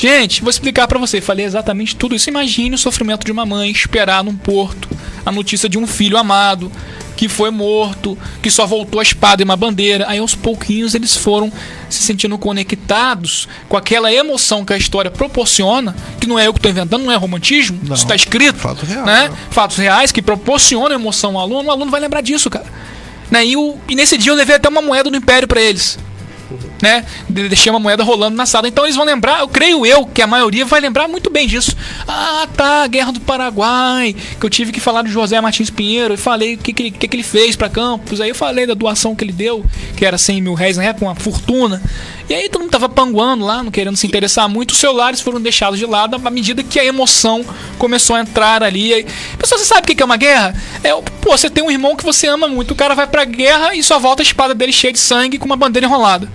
Gente, vou explicar pra você. Falei exatamente tudo isso. Imagine o sofrimento de uma mãe esperar num porto a notícia de um filho amado que foi morto, que só voltou a espada e uma bandeira. Aí aos pouquinhos eles foram se sentindo conectados com aquela emoção que a história proporciona, que não é eu que estou inventando, não é romantismo, Não, isso está escrito, fato real. né? Fatos reais que proporcionam emoção ao aluno, o aluno vai lembrar disso, cara. Né? E, o- e nesse dia eu levei até uma moeda do Império pra eles. Né? De- Deixei uma moeda rolando na sala. Então eles vão lembrar, eu creio eu, que a maioria vai lembrar muito bem disso. Ah, tá, Guerra do Paraguai, que eu tive que falar do José Martins Pinheiro, e falei o que, que, ele- que, que ele fez pra Campos. Aí eu falei da doação que ele deu, que era 100 mil reais na época, uma fortuna. E aí todo mundo tava panguando lá, não querendo se interessar muito. Os celulares foram deixados de lado à medida que a emoção começou a entrar ali. Pessoal, você sabe o que que é uma guerra? É, pô, você tem um irmão que você ama muito, o cara vai pra guerra e só volta a espada dele cheia de sangue com uma bandeira enrolada.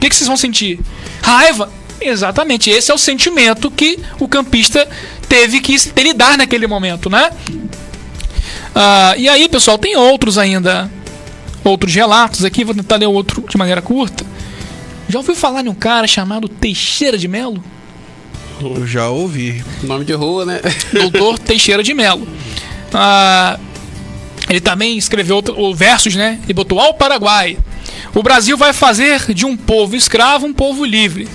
O que, que vocês vão sentir? Raiva? Exatamente, esse é o sentimento que o campista teve que se- lidar naquele momento, né? Ah, e aí, pessoal, tem outros ainda, outros relatos aqui, vou tentar ler outro de maneira curta. Já ouviu falar de um cara chamado Teixeira de Melo? Eu já ouvi. Nome de rua, né? Doutor Teixeira de Melo. Ah, ele também escreveu outro- o versos, né? E botou ao Paraguai. O Brasil vai fazer de um povo escravo um povo livre.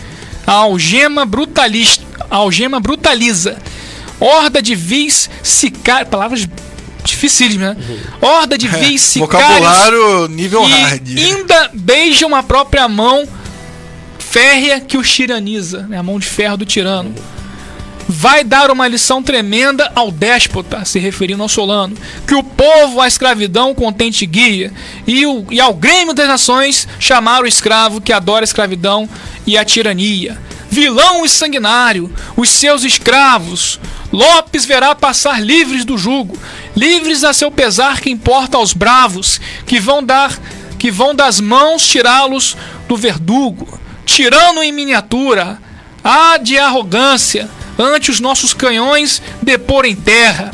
A algema brutalista, a algema brutaliza. Horda de vis sicários, palavras dificílimas, né? Horda de vis sicários Vocabulário nível hard. ainda beijam a própria mão férrea que os tiraniza, né? a mão de ferro do tirano. Vai dar uma lição tremenda ao déspota, se referindo ao Solano, que o povo à escravidão contente guia, e, o, e ao Grêmio das Nações chamar o escravo que adora a escravidão e a tirania. Vilão e sanguinário, os seus escravos, Lopes verá passar livres do jugo, livres a seu pesar que importa aos bravos, que vão dar que vão das mãos tirá-los do verdugo, tirando em miniatura, há de arrogância ante os nossos canhões depor em terra.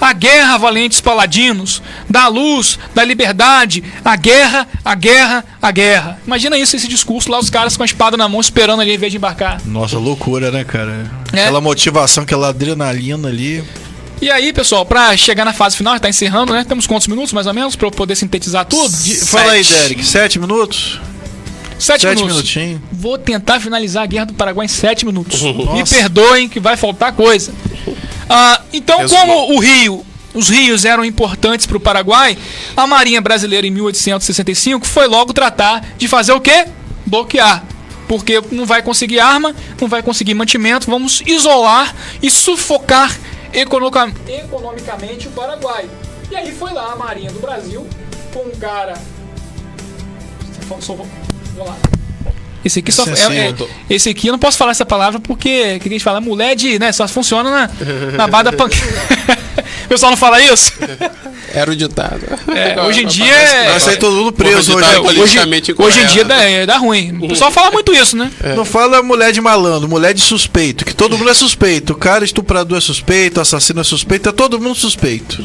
A guerra, valentes paladinos, da luz, da liberdade, a guerra, a guerra, a guerra. Imagina isso, esse discurso lá, os caras com a espada na mão esperando ali em vez de embarcar. Nossa, loucura, né, cara? É. Aquela motivação, aquela adrenalina ali. E aí, pessoal, pra chegar na fase final, tá encerrando, né? Temos quantos minutos mais ou menos pra eu poder sintetizar tudo? De- Fala aí. Derek. Sete minutos? Sete, Sete minutos. minutinhos. Vou tentar finalizar a Guerra do Paraguai em sete minutos. Me Nossa. perdoem que vai faltar coisa. Ah, então, como o rio, os rios eram importantes para o Paraguai, a Marinha Brasileira em 1865 foi logo tratar de fazer o quê? Bloquear. Porque não vai conseguir arma, não vai conseguir mantimento, vamos isolar e sufocar economica- economicamente o Paraguai. E aí foi lá a Marinha do Brasil com um cara. Esse aqui só é, é- Sensível. esse aqui eu não posso falar essa palavra porque o que a gente fala mulher de, né, só funciona na na barra da. O pessoal não fala isso? Era o ditado. É, hoje em dia é- Vai sair todo mundo preso hoje. aqui. politicamente hoje em dia dá, é, dá ruim. O pessoal fala muito isso, né? Não fala mulher de malandro, mulher de suspeito. Que todo mundo é suspeito. O cara estuprador é suspeito, o assassino é suspeito, é todo mundo suspeito.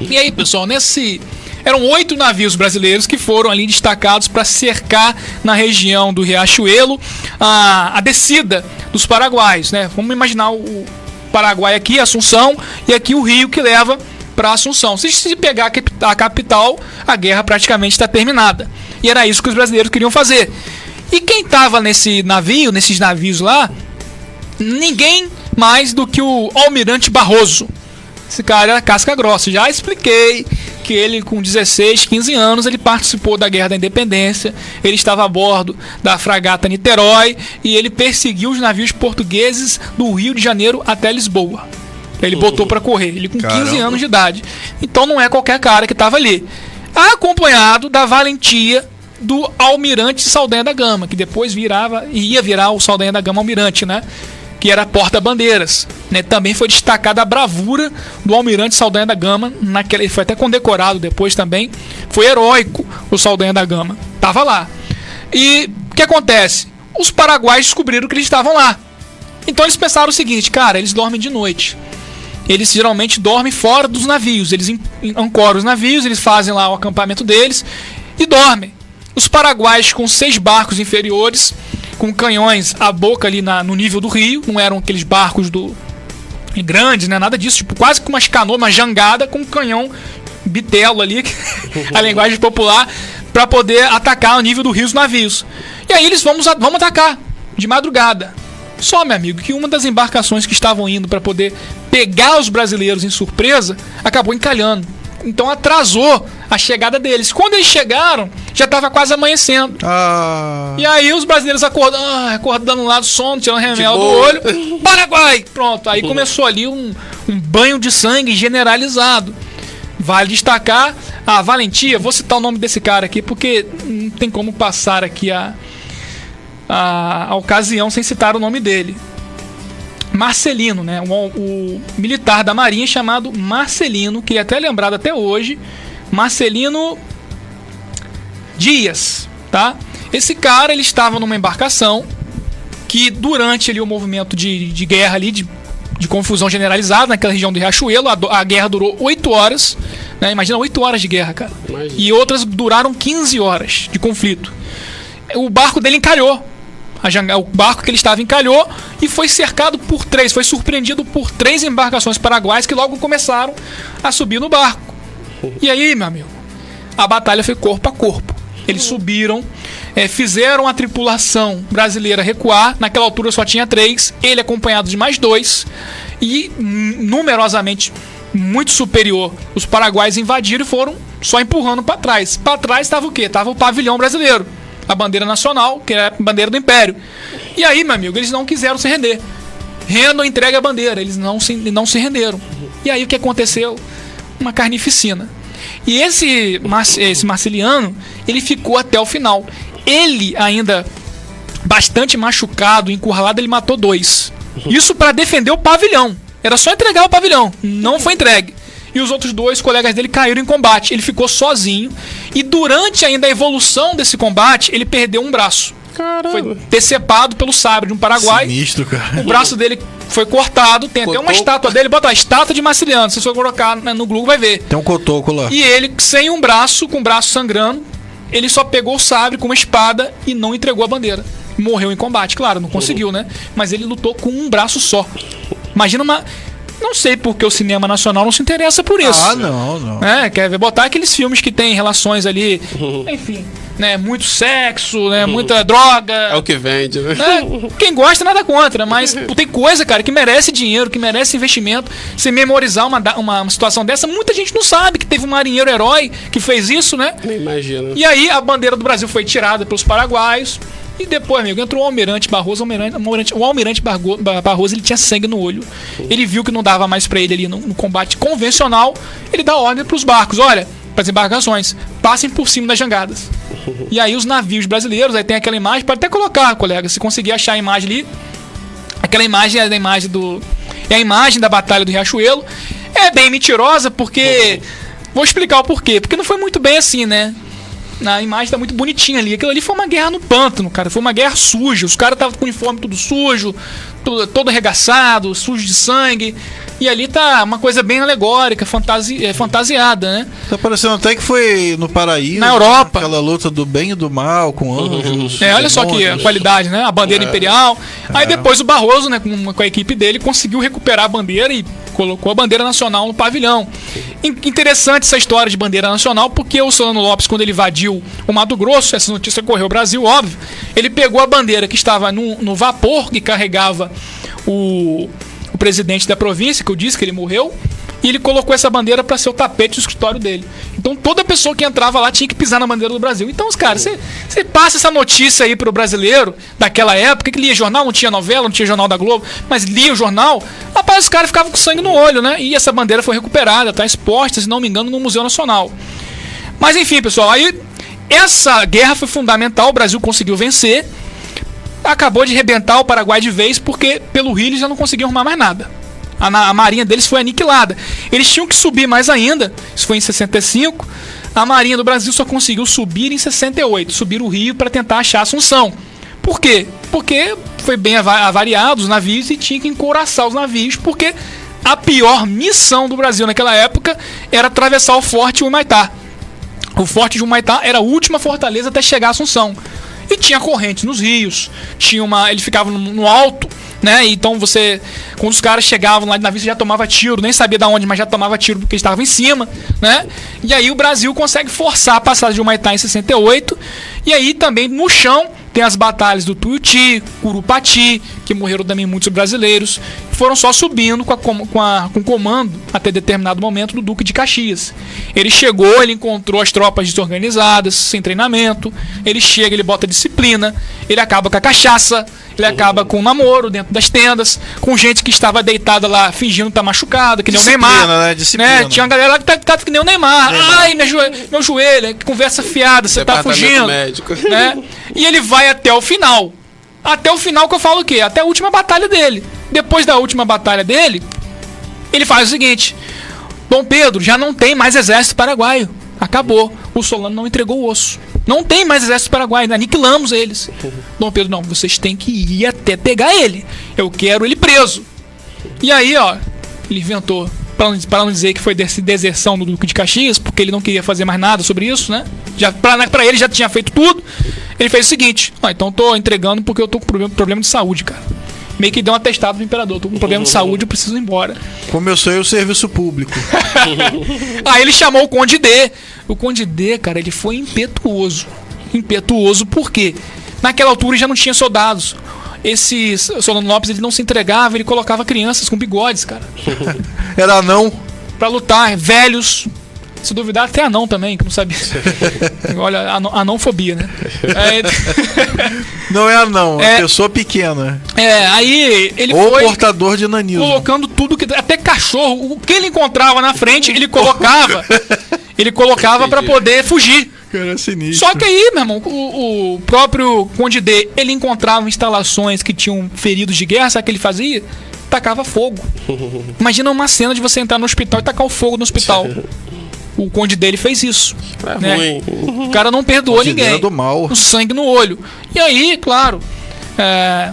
E aí, pessoal, nesse. Eram oito navios brasileiros que foram ali destacados para cercar na região do Riachuelo a, a descida dos paraguaios, né? Vamos imaginar o, Paraguai aqui, Assunção, e aqui o rio que leva para Assunção. Se se pegar a capital, a guerra praticamente está terminada. E era isso que os brasileiros queriam fazer. E quem estava nesse navio, nesses navios lá, ninguém mais do que o Almirante Barroso. Esse cara era casca grossa. Já expliquei que ele, com 16, 15 anos, ele participou da Guerra da Independência. Ele estava a bordo da fragata Niterói e ele perseguiu os navios portugueses do Rio de Janeiro até Lisboa. Ele botou para correr. Ele com 15 Caramba. anos de idade. Então não é qualquer cara que estava ali. Acompanhado da valentia do Almirante Saldanha da Gama, que depois virava ia virar o Saldanha da Gama Almirante, né? Que era porta-bandeiras. Né? Também foi destacada a bravura do Almirante Saldanha da Gama. Naquela, ele foi até condecorado depois também. Foi heróico o Saldanha da Gama. Tava lá. E o que acontece? Os paraguaios descobriram que eles estavam lá. Então eles pensaram o seguinte, cara, eles dormem de noite. Eles geralmente dormem fora dos navios. Eles an- ancoram os navios, eles fazem lá o acampamento deles e dormem. Os paraguaios com seis barcos inferiores, com canhões à boca ali na- no nível do rio, não eram aqueles barcos do grandes, né? Nada disso, tipo quase com umas canoas, uma jangada com um canhão bitelo ali, a linguagem popular, para poder atacar o nível do rio os navios. E aí eles vamos, vamos atacar de madrugada. Só, meu amigo, que uma das embarcações que estavam indo para poder pegar os brasileiros em surpresa acabou encalhando. Então atrasou a chegada deles. Quando eles chegaram, já estava quase amanhecendo. Ah. E aí os brasileiros acordando, ah, acordando lá do sono, tirando remel do olho. Paraguai! Pronto, aí começou ali um, um banho de sangue generalizado. Vale destacar a valentia, vou citar o nome desse cara aqui, porque não tem como passar aqui a, a, a ocasião sem citar o nome dele. Marcelino, né? O, o militar da Marinha chamado Marcelino, que é até lembrado até hoje. Marcelino Dias, tá? Esse cara, ele estava numa embarcação que durante ali o movimento de, de guerra ali, de, de confusão generalizada naquela região do Riachuelo, a, a guerra durou 8 horas, né? Imagina 8 horas de guerra, cara. Imagina. E outras duraram 15 horas de conflito. O barco dele encalhou. O barco que ele estava encalhou e foi cercado por três, foi surpreendido por três embarcações paraguaias que logo começaram a subir no barco. E aí, meu amigo, a batalha foi corpo a corpo. Eles subiram, eh, fizeram a tripulação brasileira recuar. Naquela altura só tinha três, ele acompanhado de mais dois. E numerosamente muito superior, os paraguaios invadiram e foram só empurrando para trás. Para trás estava o quê? Tava o pavilhão brasileiro, a bandeira nacional, que é a bandeira do império. E aí, meu amigo, eles não quiseram se render. Rendam, entregue a bandeira. Eles não se, não se renderam. E aí o que aconteceu? Uma carnificina. E esse, Mar- esse Marceliano, ele ficou até o final. Ele ainda bastante machucado, encurralado, ele matou dois. Isso para defender o pavilhão. Era só entregar o pavilhão. Não foi entregue. e os outros dois colegas dele caíram em combate. Ele ficou sozinho e durante ainda a evolução desse combate, ele perdeu um braço. Foi decepado pelo sabre de um paraguai. Sinistro, cara. O braço dele foi cortado, tem até uma estátua dele, bota lá, estátua de Marciliano. Se você for colocar né, no Google, vai ver. Tem um cotoco lá. E ele, sem um braço, com o braço sangrando, ele só pegou o sabre com uma espada e não entregou a bandeira. Morreu em combate, claro, não conseguiu, né? Mas ele lutou com um braço só. Imagina uma. Não sei porque o cinema nacional não se interessa por isso. Ah, não, não. É, quer ver botar aqueles filmes que tem relações ali, enfim, né? Muito sexo, né? Muita droga. É o que vende, né? né? Quem gosta, nada contra, mas tem coisa, cara, que merece dinheiro, que merece investimento. Você memorizar uma, uma, uma situação dessa, muita gente não sabe que teve um marinheiro herói que fez isso, né? Nem imagina. E aí a bandeira do Brasil foi tirada pelos paraguaios. E depois, amigo, entrou o Almirante Barroso. O Almirante, o Almirante, Barroso ele tinha sangue no olho. Ele viu que não dava mais pra ele ali no, no combate convencional. Ele dá ordem pros barcos: olha, pras embarcações, passem por cima das jangadas. E aí os navios brasileiros, aí tem aquela imagem, pode até colocar, colega, se conseguir achar a imagem ali. Aquela imagem é a imagem do. É a imagem da Batalha do Riachuelo. É bem mentirosa, porque. Vou explicar o porquê. Porque não foi muito bem assim, né? Na imagem tá muito bonitinha ali. Aquilo ali foi uma guerra no pântano, cara. Foi uma guerra suja. Os caras estavam com o uniforme tudo sujo, tudo, todo arregaçado, sujo de sangue. E ali tá uma coisa bem alegórica, fantasi, é, fantasiada, né? Tá parecendo até que foi no paraíso. Na Europa. Aquela luta do bem e do mal, com anjos. É, olha só que a demônios. qualidade, né? A bandeira imperial. Aí depois o Barroso, né, com, com a equipe dele, conseguiu recuperar a bandeira e colocou a bandeira nacional no pavilhão. In- Interessante essa história de bandeira nacional, porque o Solano Lopes, quando ele invadiu o Mato Grosso, essa notícia correu ao Brasil, óbvio, ele pegou a bandeira que estava no, no vapor que carregava o, o presidente da província, que eu disse que ele morreu, e ele colocou essa bandeira para ser o tapete do escritório dele. Então toda pessoa que entrava lá tinha que pisar na bandeira do Brasil. Então, os caras, você- passa essa notícia aí pro brasileiro daquela época, que lia jornal, não tinha novela, não tinha jornal da Globo, mas lia o jornal, rapaz, os caras ficavam com sangue no olho, né? E essa bandeira foi recuperada, tá exposta, se não me engano, no Museu Nacional. Mas enfim, pessoal, aí essa guerra foi fundamental, o Brasil conseguiu vencer. Acabou de rebentar o Paraguai de vez, porque pelo Rio eles já não conseguiam arrumar mais nada. A, a marinha deles foi aniquilada. Eles tinham que subir mais ainda, isso foi em 65. A marinha do Brasil só conseguiu subir em 68, subir o Rio para tentar achar Assunção. Por quê? Porque foi bem ava- avariado os navios e tinha que encouraçar os navios, porque a pior missão do Brasil naquela época era atravessar o forte Humaitá. O Forte de Humaitá era a última fortaleza até chegar a Assunção. E tinha correntes nos rios, tinha uma. Ele ficava no alto, né? Então você. Quando os caras chegavam lá na vista já tomava tiro, nem sabia de onde, mas já tomava tiro porque estava em cima, né? E aí o Brasil consegue forçar a passagem de Humaitá em 68. E aí também no chão tem as batalhas do Tuiuti, Curupati, que morreram também muitos brasileiros. Foram só subindo com, a, com, a, com comando até determinado momento do Duque de Caxias. Ele chegou, ele encontrou as tropas desorganizadas, sem treinamento. Ele chega, ele bota disciplina, ele acaba com a cachaça, ele acaba com o namoro dentro das tendas, com gente que estava deitada lá fingindo estar machucada, que nem o Disciplina, Neymar. né? Disciplina. Tinha uma galera lá que tá, tá que nem o Neymar. Ai, minha joelho, meu joelho, que conversa fiada, você tá fugindo médico. né? E ele vai até o final. Até o final que eu falo o quê? Até a última batalha dele. Depois da última batalha dele, ele faz o seguinte: Dom Pedro já não tem mais exército paraguaio. Acabou. O Solano não entregou o osso. Não tem mais exército paraguaio. Aniquilamos eles. Dom Pedro, não, vocês têm que ir até pegar ele. Eu quero ele preso. E aí, ó, ele inventou, para não, pra não dizer que foi desse deserção do Duque de Caxias, porque ele não queria fazer mais nada sobre isso, né? Já, pra, pra ele já tinha feito tudo. Ele fez o seguinte: ó, então tô entregando porque eu tô com problema, problema de saúde, cara. Meio que deu um atestado pro imperador. Tô com problema de saúde, eu preciso ir embora. Começou aí o serviço público. Aí ele chamou o Conde D. O Conde D, cara, ele foi impetuoso. Impetuoso por quê? Naquela altura já não tinha soldados. Esse Solano Lopes ele não se entregava, ele colocava crianças com bigodes, cara. Era não. Pra lutar, velhos. Se duvidar, até anão também, que não sabia. Olha, anão, anãofobia, né? Não é anão, é É. pessoa pequena. É, é, aí ele Ou foi portador de nanismo. colocando tudo que. Até cachorro, o que ele encontrava na frente, ele colocava. ele colocava pra poder fugir. Cara, é sinistro. Só que aí, meu irmão, o, o próprio Conde D, ele encontrava instalações que tinham feridos de guerra, sabe o que ele fazia? tacava fogo. Imagina uma cena de você entrar no hospital e tacar o fogo no hospital. O conde dele fez isso. É né? ruim. O cara não perdoou dele ninguém. do mal. O sangue no olho. E aí, claro, é,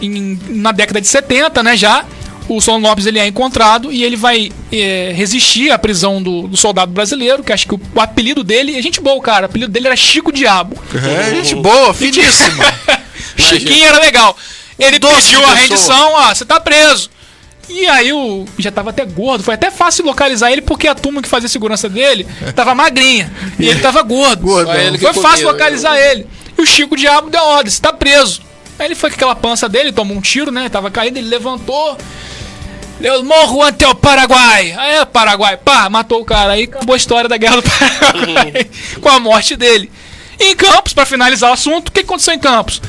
em- na década de 70, né, já, o Solon Lopes ele é encontrado e ele vai é, resistir à prisão do, do soldado brasileiro, que acho que o, o apelido dele, é gente boa, cara, o apelido dele era Chico Diabo. É, gente boa, finíssima. Chiquinho era legal. Ele Doce pediu a rendição, ó, você tá preso. E aí o já tava até gordo, foi até fácil localizar ele porque a turma que fazia segurança dele tava magrinha e ele tava gordo. Gordão. Só ele Foi fácil comia, localizar ele. E o Chico Diabo deu ordem, você tá preso. Aí ele foi com aquela pança dele, tomou um tiro, né? Tava caído, ele levantou. Eu morro ante o Paraguai. Aí, é, Paraguai, pá, matou o cara. Aí acabou a história da guerra do Paraguai com a morte dele. E em Campos, pra finalizar o assunto, o que aconteceu em Campos?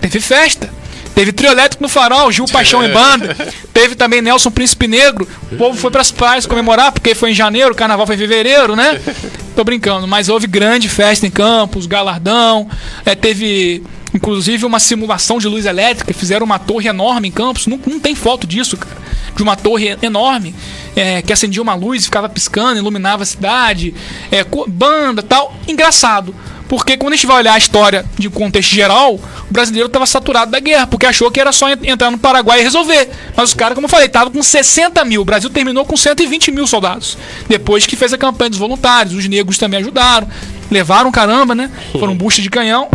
Teve festa. Teve trio elétrico no farol, Gil Paixão em banda. Teve também Nelson Príncipe Negro. O povo foi pras praias comemorar, porque foi em janeiro, o carnaval foi em fevereiro, né? Tô brincando, mas houve grande festa em Campos, galardão. É, teve, inclusive, uma simulação de luz elétrica. Fizeram uma torre enorme em Campos. Não, não tem foto disso, cara. De uma torre enorme é, que acendia uma luz e ficava piscando, iluminava a cidade. É, banda tal. Engraçado. Porque quando a gente vai olhar a história de contexto geral, o brasileiro estava saturado da guerra, porque achou que era só en- entrar no Paraguai e resolver. Mas os caras, como eu falei, estavam com 60 mil. O Brasil terminou com 120 mil soldados. Depois que fez a campanha dos voluntários, os negros também ajudaram. Levaram caramba, né? Foram bucha de canhão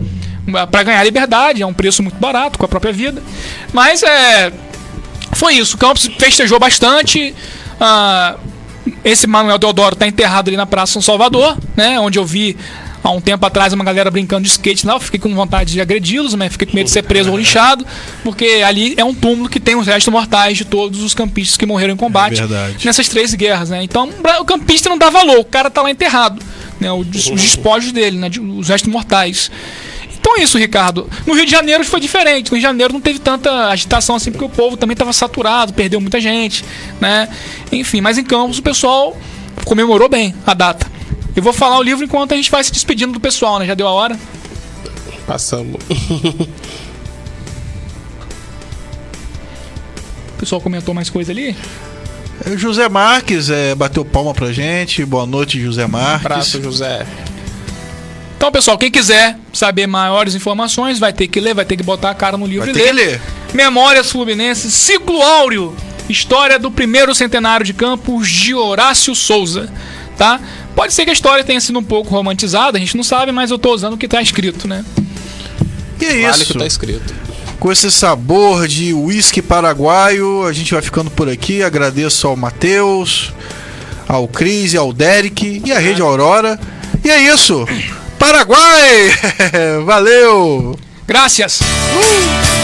para ganhar liberdade. É um preço muito barato, com a própria vida. Mas é. Foi isso. O Campos festejou bastante. Ah, esse Manuel Deodoro tá enterrado ali na Praça São Salvador, né? Onde eu vi há um tempo atrás uma galera brincando de skate lá. Eu fiquei com vontade de agredi-los, mas fiquei com medo de ser preso ou linchado, porque ali é um túmulo que tem os restos mortais de todos os campistas que morreram em combate É nessas três guerras, né? Então o campista não dá valor, o cara tá lá enterrado, né? Os, os despojos dele, né? Os restos mortais. Então é isso, Ricardo. No Rio de Janeiro foi diferente. No Rio de Janeiro não teve tanta agitação assim, porque o povo também estava saturado, perdeu muita gente, né? Enfim, mas em Campos o pessoal comemorou bem a data. Eu vou falar o livro enquanto a gente vai se despedindo do pessoal, né? Já deu a hora. Passamos. O pessoal comentou mais coisa ali. O José Marques é, bateu palma pra gente. Boa noite, José Marques. Abraço, José. Então, pessoal, quem quiser saber maiores informações, vai ter que ler, vai ter que botar a cara no livro Vai e ter ler. que ler. Memórias Fluminenses, Ciclo Áureo. História do primeiro centenário de Campos de Horácio Souza. Tá? Pode ser que a história tenha sido um pouco romantizada, a gente não sabe, mas eu tô usando o que tá escrito, né? E é Vale isso. que tá escrito. Com esse sabor de uísque paraguaio, a gente vai ficando por aqui. Agradeço ao Matheus, ao Cris, ao Derek e à Rede Aurora. E é isso. Paraguai! Valeu! Graças! Paraguai.